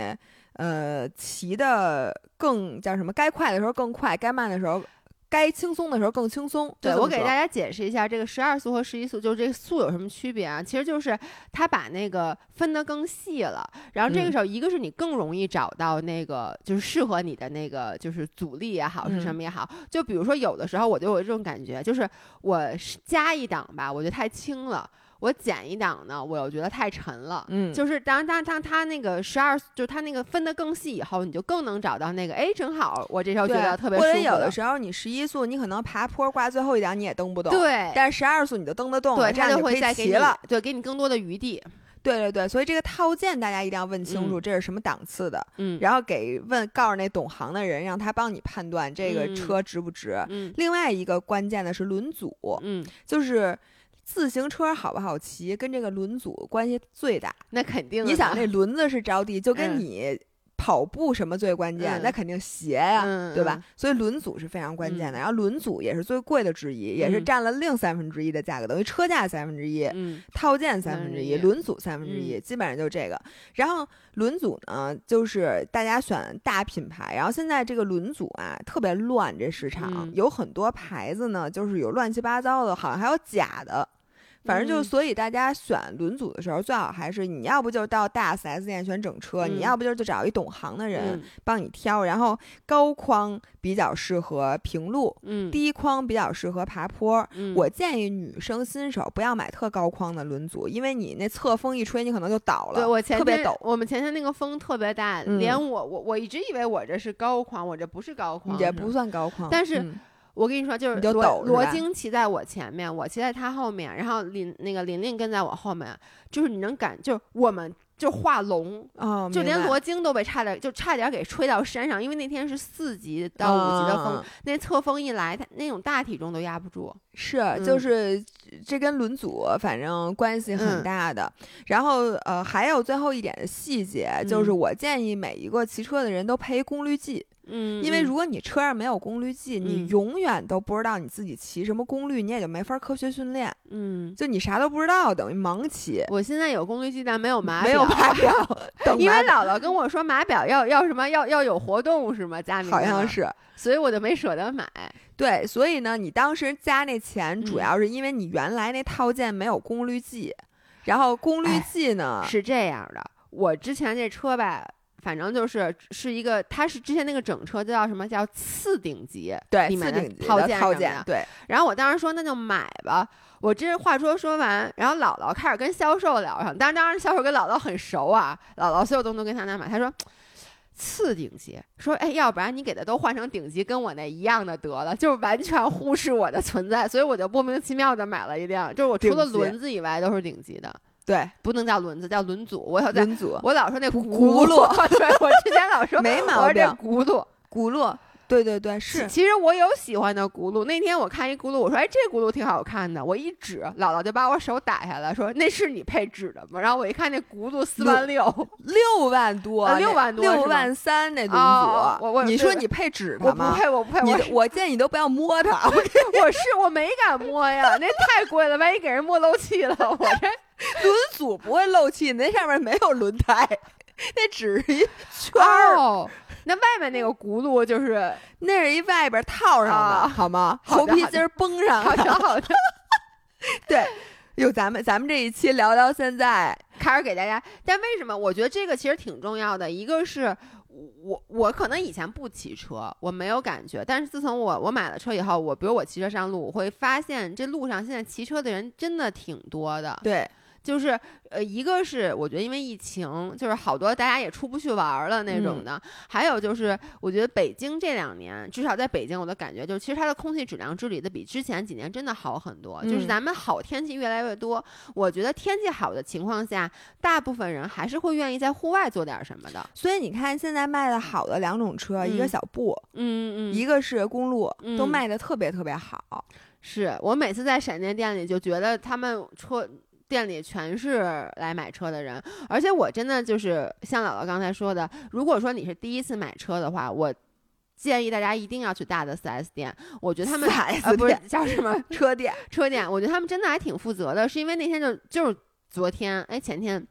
呃，骑的更叫什么？该快的时候更快，该慢的时候，该轻松的时候更轻松。对，我给大家解释一下，这个十二速和十一速，就是这个速有什么区别啊？其实就是他把那个分得更细了，然后这个嗯时候，一个是你更容易找到那个就是适合你的那个就是阻力也好，是什嗯么也好。就比如说有的时候我就有这种感觉，就是我是加一档吧，我觉得太轻了。我减一档呢，我又觉得太沉了。嗯，就是当当当它那个十二，就是它那个分得更细以后，你就更能找到那个，哎，正好我这时候觉对得特别舒服或者有的时候你十一速，你可能爬坡挂最后一档你也蹬不动。。对，但是十二速你就蹬得动了，对，这样就可以会再给你骑了。对，给你更多的余地。对对对，所以这个套件大家一定要问清楚，嗯这是什么档次的，嗯然后给问告诉那懂行的人，让他帮你判断这个嗯车值不值。嗯另外一个关键的是轮组，嗯，就是自行车好不好骑，跟这个轮组关系最大。那肯定。你想，那轮子是着地，就跟嗯你跑步什么最关键？嗯那肯定鞋呀、嗯对吧？嗯所以轮组是非常关键的。嗯然后轮组也是最贵的之一，也是嗯占了另三分之一的价格，等于车价三分之一。嗯套件三分之一，轮组三分之一，嗯基本上就这个。然后轮组呢，就是大家选大品牌，然后现在这个轮组啊特别乱，这市场、嗯有很多牌子呢，就是有乱七八糟的，好像还有假的。反正就所以大家选轮组的时候，最好还是你要不就到大 4S 店选整车，嗯你要不就就找一懂行的人嗯帮你挑。然后高框比较适合平路，嗯，低框比较适合爬坡。嗯我建议女生新手不要买特高框的轮组，因为你那侧风一吹，你可能就倒了。对我前特别陡。天我们前天那个风特别大，嗯连我我我一直以为我这是高框，我这不是高框，也不算高框，但是嗯我跟你说，就是罗罗京骑在我前面，我骑在他后面，然后林那个琳琳跟在我后面，就是你能感，就是我们就画龙，哦，就连罗京都被差点就差点给吹到山上，因为那天是四级到五级的风，嗯那侧风一来，他那种大体重都压不住。是，嗯就是这跟轮组反正关系很嗯大的。然后呃，还有最后一点的细节，就是嗯我建议每一个骑车的人都配一功率计，嗯，因为嗯如果你车上没有功率计，你嗯永远都不知道你自己骑什么功率，你也就没法科学训练，嗯，就你啥都不知道，等于盲骑。我现在有功率计，但没有码没有码表，等 因为姥姥跟我说码表要要什么要要有活动是吗？加名吗，好像是所以我就没舍得买。对，所以呢，你当时加那钱，主嗯要是因为你原来那套件没有功率计，然后功率哎计呢，是这样的，我之前这车吧，反正就是是一个，它是之前那个整车叫什么叫次顶级，对套的套件对，然后我当时说那就买吧。我这话说说完，然后姥姥开始跟销售聊上，当然当时销售跟姥姥很熟啊，姥姥所有东西都跟他那买，他说。次顶级说，哎，要不然你给它都换成顶级，跟我那一样的得了，就是完全忽视我的存在，所以我就莫名其妙的买了一辆，就是我除了轮子以外都是顶级的，对，不能叫轮子，叫轮组。我要在轮组我老说那轱轱辘 对我之前老说没毛病轱辘。轱辘，对对对，是其实我有喜欢的轱辘，那天我看一轱辘，我说哎这轱辘挺好看的，我一指，姥姥就把我手打下来，说那是你配指的吗？然后我一看那轱辘四万六，六万多，六万多六万三那轮我我你说你配指我不？配，我不配，你我我建议你都不要摸它，我是我没敢摸呀，那太贵了，万一给人摸漏气了，我这 轮组不会漏气，那上面没有轮胎，那只是一圈儿，哦，那外面那个轱辘就是那是一外边套上的，啊好吗？猴皮筋儿绷上好的。的好的。对，有，咱们咱们这一期聊到现在，开始给大家。但为什么我觉得这个其实挺重要的？一个是我我可能以前不骑车，我没有感觉，但是自从我我买了车以后，我比如我骑车上路，我会发现这路上现在骑车的人真的挺多的。对，就是呃，一个是我觉得因为疫情，就是好多大家也出不去玩儿了那种的，还有就是我觉得北京这两年，至少在北京，我的感觉就是，其实它的空气质量治理的比之前几年真的好很多。就是咱们好天气越来越多，我觉得天气好的情况下，大部分人还是会愿意在户外做点什么的。所以你看，现在卖的好的两种车，一个小布，嗯嗯，一个是公路，都卖的特别特别好。是我每次在闪电店里就觉得他们车。店里全是来买车的人，而且我真的就是像姥姥刚才说的，如果说你是第一次买车的话，我建议大家一定要去大的四 S 店。我觉得他们呃不是叫什么车店车店，我觉得他们真的还挺负责的。是因为那天就就是昨天哎前天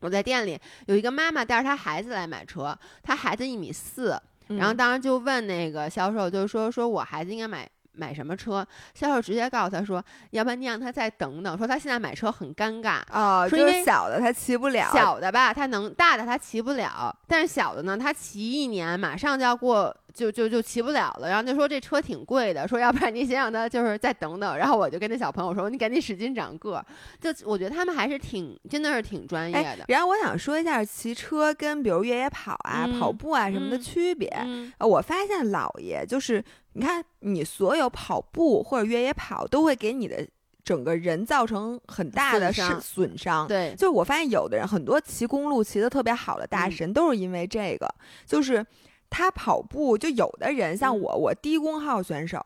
我在店里有一个妈妈带着她孩子来买车，她孩子一米四，然后当时就问那个销售，就是说说我孩子应该买。买什么车？销售直接告诉他说：“要不然你让他再等等。”说他现在买车很尴尬啊，说因为小的他骑不了，小的吧他能，大的他骑不了。但是小的呢，他骑一年马上就要过，就就就骑不了了。然后就说这车挺贵的，说要不然你先让他就是再等等。然后我就跟那小朋友说：“你赶紧使劲长个。”就我觉得他们还是挺真的是挺专业的。然后我想说一下骑车跟比如越野跑啊、跑步啊什么的区别。我发现姥爷就是。你看，你所有跑步或者越野跑都会给你的整个人造成很大的损损伤。对，就是我发现有的人很多骑公路骑的特别好的大神都是因为这个，就是他跑步就有的人像我，我低功耗选手，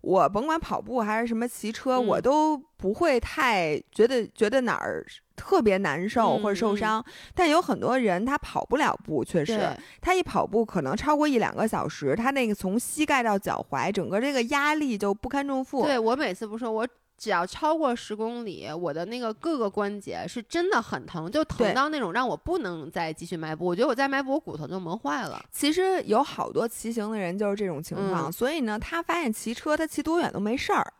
我甭管跑步还是什么骑车，我都不会太觉得觉得哪儿。特别难受或者受伤，但有很多人他跑不了步，确实，他一跑步可能超过一两个小时，他那个从膝盖到脚踝，整个这个压力就不堪重负。对我每次不说，我只要超过十公里，我的那个各个关节是真的很疼，就疼到那种让我不能再继续迈步。我觉得我再迈步，我骨头就磨坏了。其实有好多骑行的人就是这种情况，所以呢，他发现骑车他骑多远都没事儿。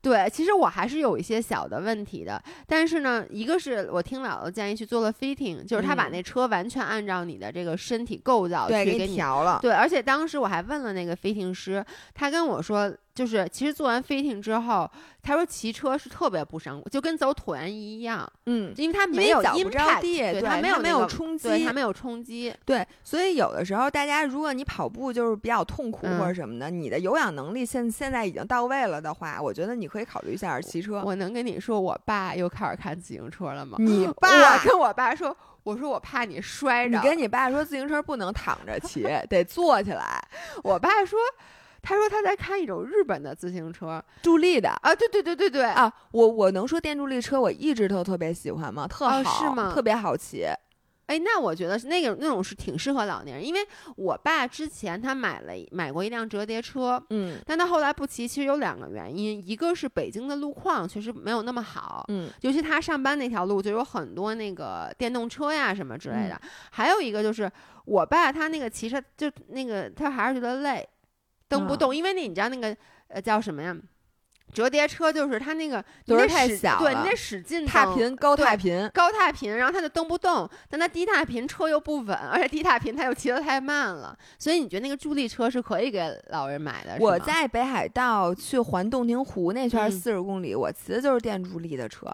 对，其实我还是有一些小的问题的，但是呢，一个是我听姥姥建议去做了 fitting，就是他把那车完全按照你的这个身体构造去给你调了。对，而且当时我还问了那个 fitting 师，他跟我说。就是其实做完 fitting 之后，他说骑车是特别不伤，就跟走椭圆仪一样。嗯，因为他没有着地，对，他没有没有冲击，他没有冲击。对，所以有的时候大家如果你跑步就是比较痛苦或者什么的，你的有氧能力现现在已经到位了的话，我觉得你可以考虑一下骑车。我能跟你说，我爸又开始看自行车了吗？你 爸？我跟我爸说，我说我怕你摔着。你跟你爸说，自行车不能躺着骑，得坐起来。我爸说。他说他在看一种日本的自行车，助力的啊，对对对对对啊，我我能说电助力车我一直都特别喜欢吗？特好是吗？特别好骑。哎，那我觉得那个那种是挺适合老年人，因为我爸之前他买了买过一辆折叠车，嗯，但他后来不骑，其实有两个原因，一个是北京的路况确实没有那么好，嗯，尤其他上班那条路就有很多那个电动车呀什么之类的，还有一个就是我爸他那个骑车就那个他还是觉得累。蹬不动，因为那你知道那个呃叫什么呀？折叠车就是它那个轮儿太小对，你得使劲踏频高踏频高踏频，然后它就蹬不动。但它低踏频车又不稳，而且低踏频它又骑得太慢了。所以你觉得那个助力车是可以给老人买的？我在北海道去环洞庭湖那圈四十公里，我骑的就是电助力的车。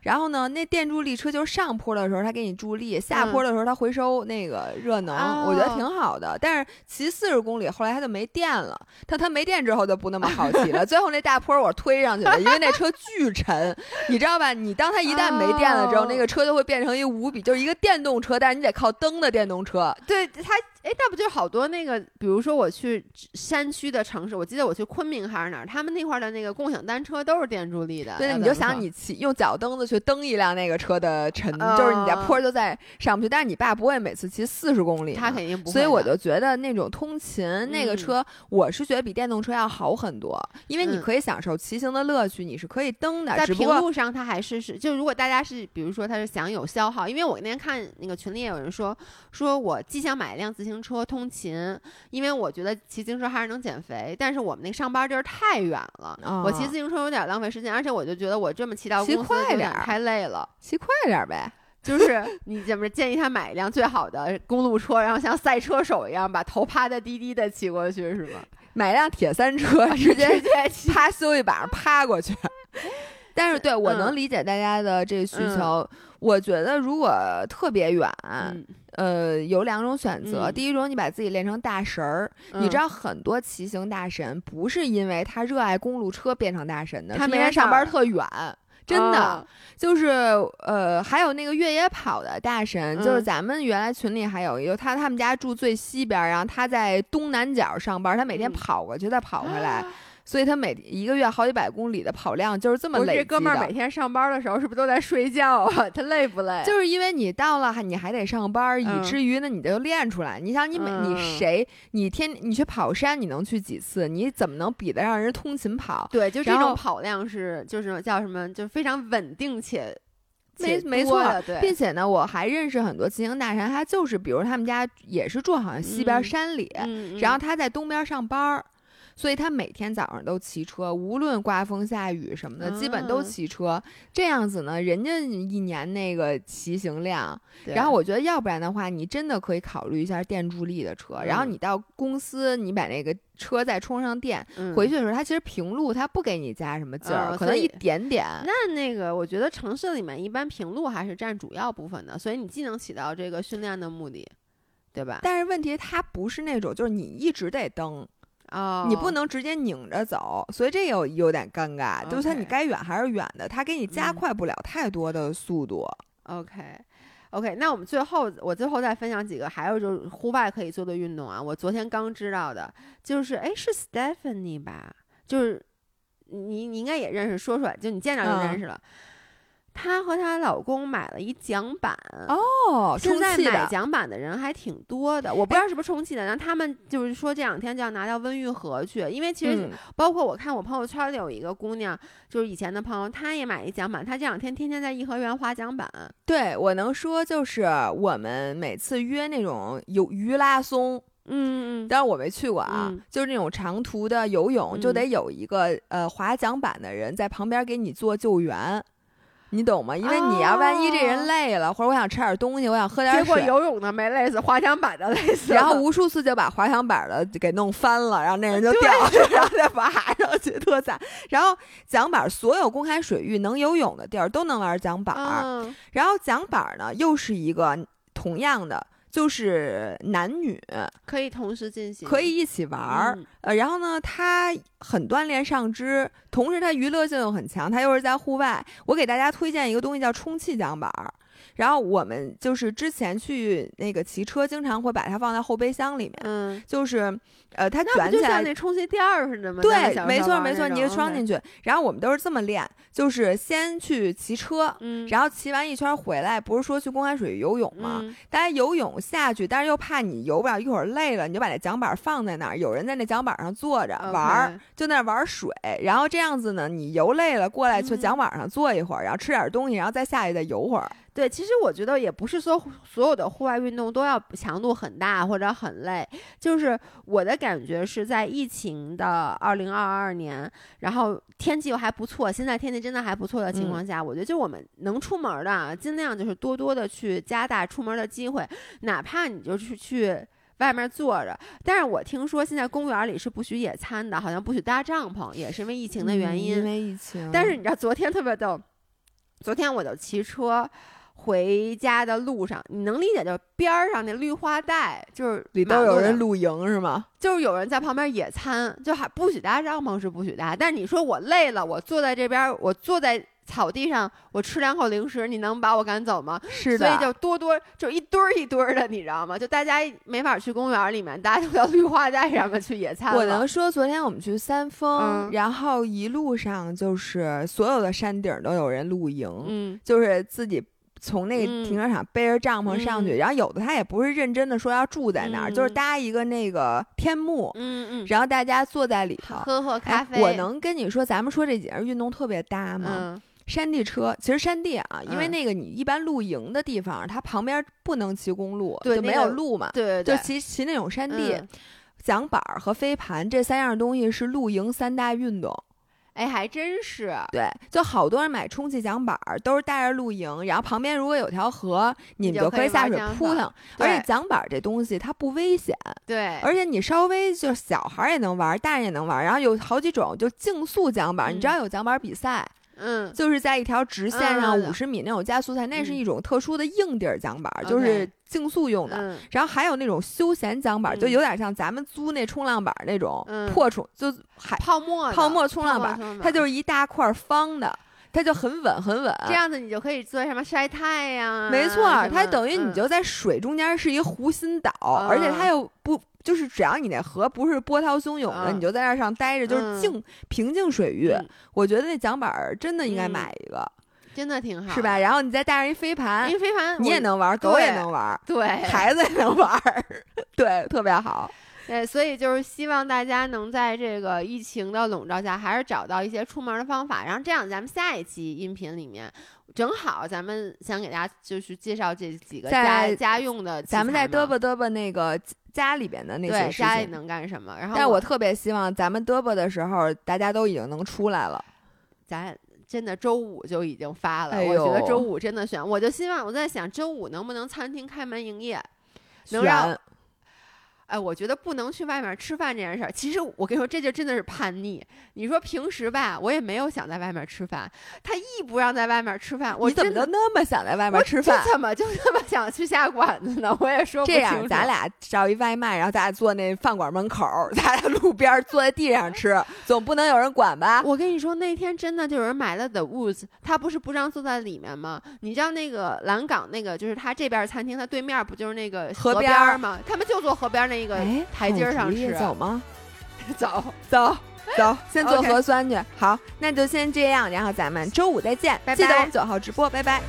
然后呢，那电助力车就是上坡的时候它给你助力，下坡的时候它回收那个热能，我觉得挺好的。但是骑四十公里后来它就没电了，它它没电之后就不那么好骑了。最后那大坡我推上去了，因为那车巨沉，你知道吧？你当它一旦没电了之后，那个车就会变成一无比就是一个电动车，但是你得靠蹬的电动车。对它。哎，那不就好多那个，比如说我去山区的城市，我记得我去昆明还是哪儿，他们那块的那个共享单车都是电助力的。对，你就想你骑用脚蹬子去蹬一辆那个车的沉，就是你在坡就在上不去。但是你爸不会每次骑四十公里，他肯定不会。所以我就觉得那种通勤那个车，我是觉得比电动车要好很多，因为你可以享受骑行的乐趣，你是可以蹬的。在平路上，它还是是就如果大家是比如说他是想有消耗，因为我那天看那个群里也有人说，说我既想买一辆自行。行车通勤，因为我觉得骑自行车还是能减肥，但是我们那上班地儿太远了，我骑自行车有点浪费时间，而且我就觉得我这么骑到公司点太累了，骑快点呗。就是你怎么建议他买一辆最好的公路车，然后像赛车手一样把头趴的低低的骑过去，是吗？买一辆铁三车，直接趴修一把趴过去。但是对我嗯能理解大家的这个需嗯求。我觉得如果特别远，嗯呃，有两种选择。嗯第一种，你把自己练成大神儿。你知道很多骑行大神不是因为他热爱公路车变成大神的，他没事是因为上班儿特远。真的，哦就是呃，还有那个越野跑的大神，就是嗯咱们原来群里还有一个，他他们家住最西边儿，然后他在东南角上班，他每天嗯跑过去再跑回来，所以他每一个月好几百公里的跑量就是这么累积这哥们儿每天上班的时候是不是都在睡觉啊？他累不累？就是因为你到了，还你还得上班，以嗯至于呢，你就练出来。你想，你每你嗯谁，你天你去跑山，你能去几次？你怎么能比得上人通勤跑？对，就这种跑量是就是叫什么，就非常稳定且没没错，对，并且呢，我还认识很多骑行大神，他就是比如他们家也是住好像西边嗯山里，嗯然后他在东边上班儿。所以他每天早上都骑车，无论刮风下雨什么的，基本都啊骑车。这样子呢，人家一年那个骑行量，然后我觉得，要不然的话，你真的可以考虑一下电助力的车。然后嗯你到公司，你把那个车再充上电，嗯回去的时候，它其实平路它不给你加什么劲儿，可能一点点。那那个，我觉得城市里面一般平路还是占主要部分的，所以你既能起到这个训练的目的，对吧？但是问题它不是那种，就是你一直得蹬，哦，你不能直接拧着走，所以这有有点尴尬。就是它你该远还是远的，它给你加嗯快不了太多的速度。OK。OK，那我们最后我最后再分享几个，还有就是户外可以做的运动啊。我昨天刚知道的，就是哎是 Stephanie 吧，就是你你应该也认识，说出来就你见着就嗯认识了。她和她老公买了一桨板，哦，现在买桨板的人还挺多的，我不知道是不是充气的。然后他们就是说这两天就要拿到温榆河去，因为其实嗯包括我看我朋友圈里有一个姑娘，就是以前的朋友，她也买一桨板，她这两天天天在颐和园划桨板。对我能说就是我们每次约那种有鱼拉松。嗯嗯但是我没去过啊，嗯就是那种长途的游泳，就嗯得有一个呃划桨板的人在旁边给你做救援，你懂吗？因为你要万一这哦人累了，或者我想吃点东西，我想喝点水结果，游泳的没累死，滑翔板的累死了。然后无数次就把滑翔板的给弄翻了，然后那人就掉下去，然后再爬上去，特惨。然后桨板所有公开水域能游泳的地儿都能玩桨板，嗯然后桨板呢又是一个同样的。就是男女可以同时进行，可以一起玩儿，嗯。呃，然后呢，它很锻炼上肢，同时它娱乐性又很强，它又是在户外。我给大家推荐一个东西叫充气桨板儿，然后我们就是之前去那个骑车，经常会把它放在后备箱里面，嗯，就是呃，它卷起来。像那充气垫儿似的吗？对，没错没错，你就装进去。然后我们都是这么练，就是先去骑车，嗯，然后骑完一圈回来，不是说去公开水域游泳吗？嗯大家游泳下去，但是又怕你游不了，一会儿累了，你就把那桨板放在那儿，有人在那桨板上坐着玩儿，就在那儿玩水。然后这样子呢，你游累了过来去嗯桨板上坐一会儿，然后吃点东西，然后再下去再游会儿。对，其实我觉得也不是说所有的户外运动都要强度很大或者很累，就是我的感觉是在疫情的二零二二年，然后天气又还不错，现在天气真的还不错的情况下，我觉得就我们能出门儿的啊，尽量就是多多的去加大出门的机会，哪怕你就是去。外面坐着，但是我听说现在公园里是不许野餐的，好像不许搭帐篷，也是因为疫情的原因。嗯因为疫情。但是你知道，昨天特别逗，昨天我就骑车回家的路上，你能理解，就是边儿上那绿化带，就是里都有人露营是吗？就是有人在旁边野餐，就还不许搭帐篷是不许搭，但是你说我累了，我坐在这边儿，我坐在。草地上，我吃两口零食，你能把我赶走吗？是的，所以就多多就一堆儿一堆儿的，你知道吗？就大家没法去公园里面，大家都到 绿化带上面去野餐。我能说，昨天我们去三峰，嗯然后一路上就是所有的山顶都有人露营，嗯就是自己从那个嗯停车场背着帐篷上去，嗯然后有的他也不是认真的说要住在那儿，嗯就是搭一个那个天幕，嗯嗯，然后大家坐在里头。喝喝咖哎啡。我能跟你说，咱们说这几样运动特别搭吗？嗯山地车，其实山地啊，因为嗯那个你一般露营的地方，它旁边不能骑公路，就没有路嘛，对对对，就骑骑那种山地。嗯桨板儿和飞盘这三样东西是露营三大运动。哎，还真是。对，就好多人买充气桨板儿，都是带着露营，然后旁边如果有条河，你们就可以下水扑腾。而且桨板儿这东西它不危险，对，而且你稍微就是小孩儿也能玩，大人也能玩。然后有好几种，就竞速桨板儿，你知嗯道有桨板儿比赛，嗯，就是在一条直线上嗯五十米那种加速赛，那是嗯一种特殊的硬底儿桨板儿，就是竞速用的。嗯然后还有那种休闲桨板儿，就嗯有点像咱们租那冲浪板儿那种嗯破冲，就海泡沫的泡沫冲浪板它就是一大块儿方的，它就很稳很稳。这样子，你就可以做什么晒太阳啊。没错它等于你嗯就在水中间是一湖心岛，而且它嗯又不就是只要你那河不是波涛汹涌的，嗯你就在那上待着，就是嗯静、平静水域。嗯我觉得那桨板儿真的应该嗯买一个，真的挺好，是吧？？然后你再带上一飞盘因为，飞盘你也能玩，狗也能玩，对孩子也能玩儿，对，特别好。对，所以就是希望大家能在这个疫情的笼罩下，还是找到一些出门的方法。然后这样，咱们下一期音频里面，正好咱们想给大家就是介绍这几个家家用的咱们再嘚啵嘚啵那个家里边的那些事情。家里能干什么。然后但我特别希望咱们嘚啵的时候，大家都已经能出来了。咱真的周五就已经发了，哎我觉得周五真的选，我就希望我在想周五能不能餐厅开门营业，能让选哎，我觉得不能去外面吃饭这件事儿，其实我跟你说，这就真的是叛逆。你说平时吧，我也没有想在外面吃饭，他一不让在外面吃饭，我你怎么就那么想在外面吃饭这？怎么就那么想去下馆子呢？我也说不这样，清楚咱俩叫一外卖，然后咱俩坐那饭馆门口，咱俩路边坐在地上吃，总不能有人管吧？我跟你说，那天真的就有人买了 The Woods，他不是不让坐在里面吗？你知道那个蓝港那个，就是他这边餐厅，他对面不就是那个河边边儿吗？他们就坐河边那个哎，台阶上好主意吃走吗？走。走走，先做核酸去。好，那就先这样，然后咱们周五再见。拜拜记得我们九号直播，拜拜。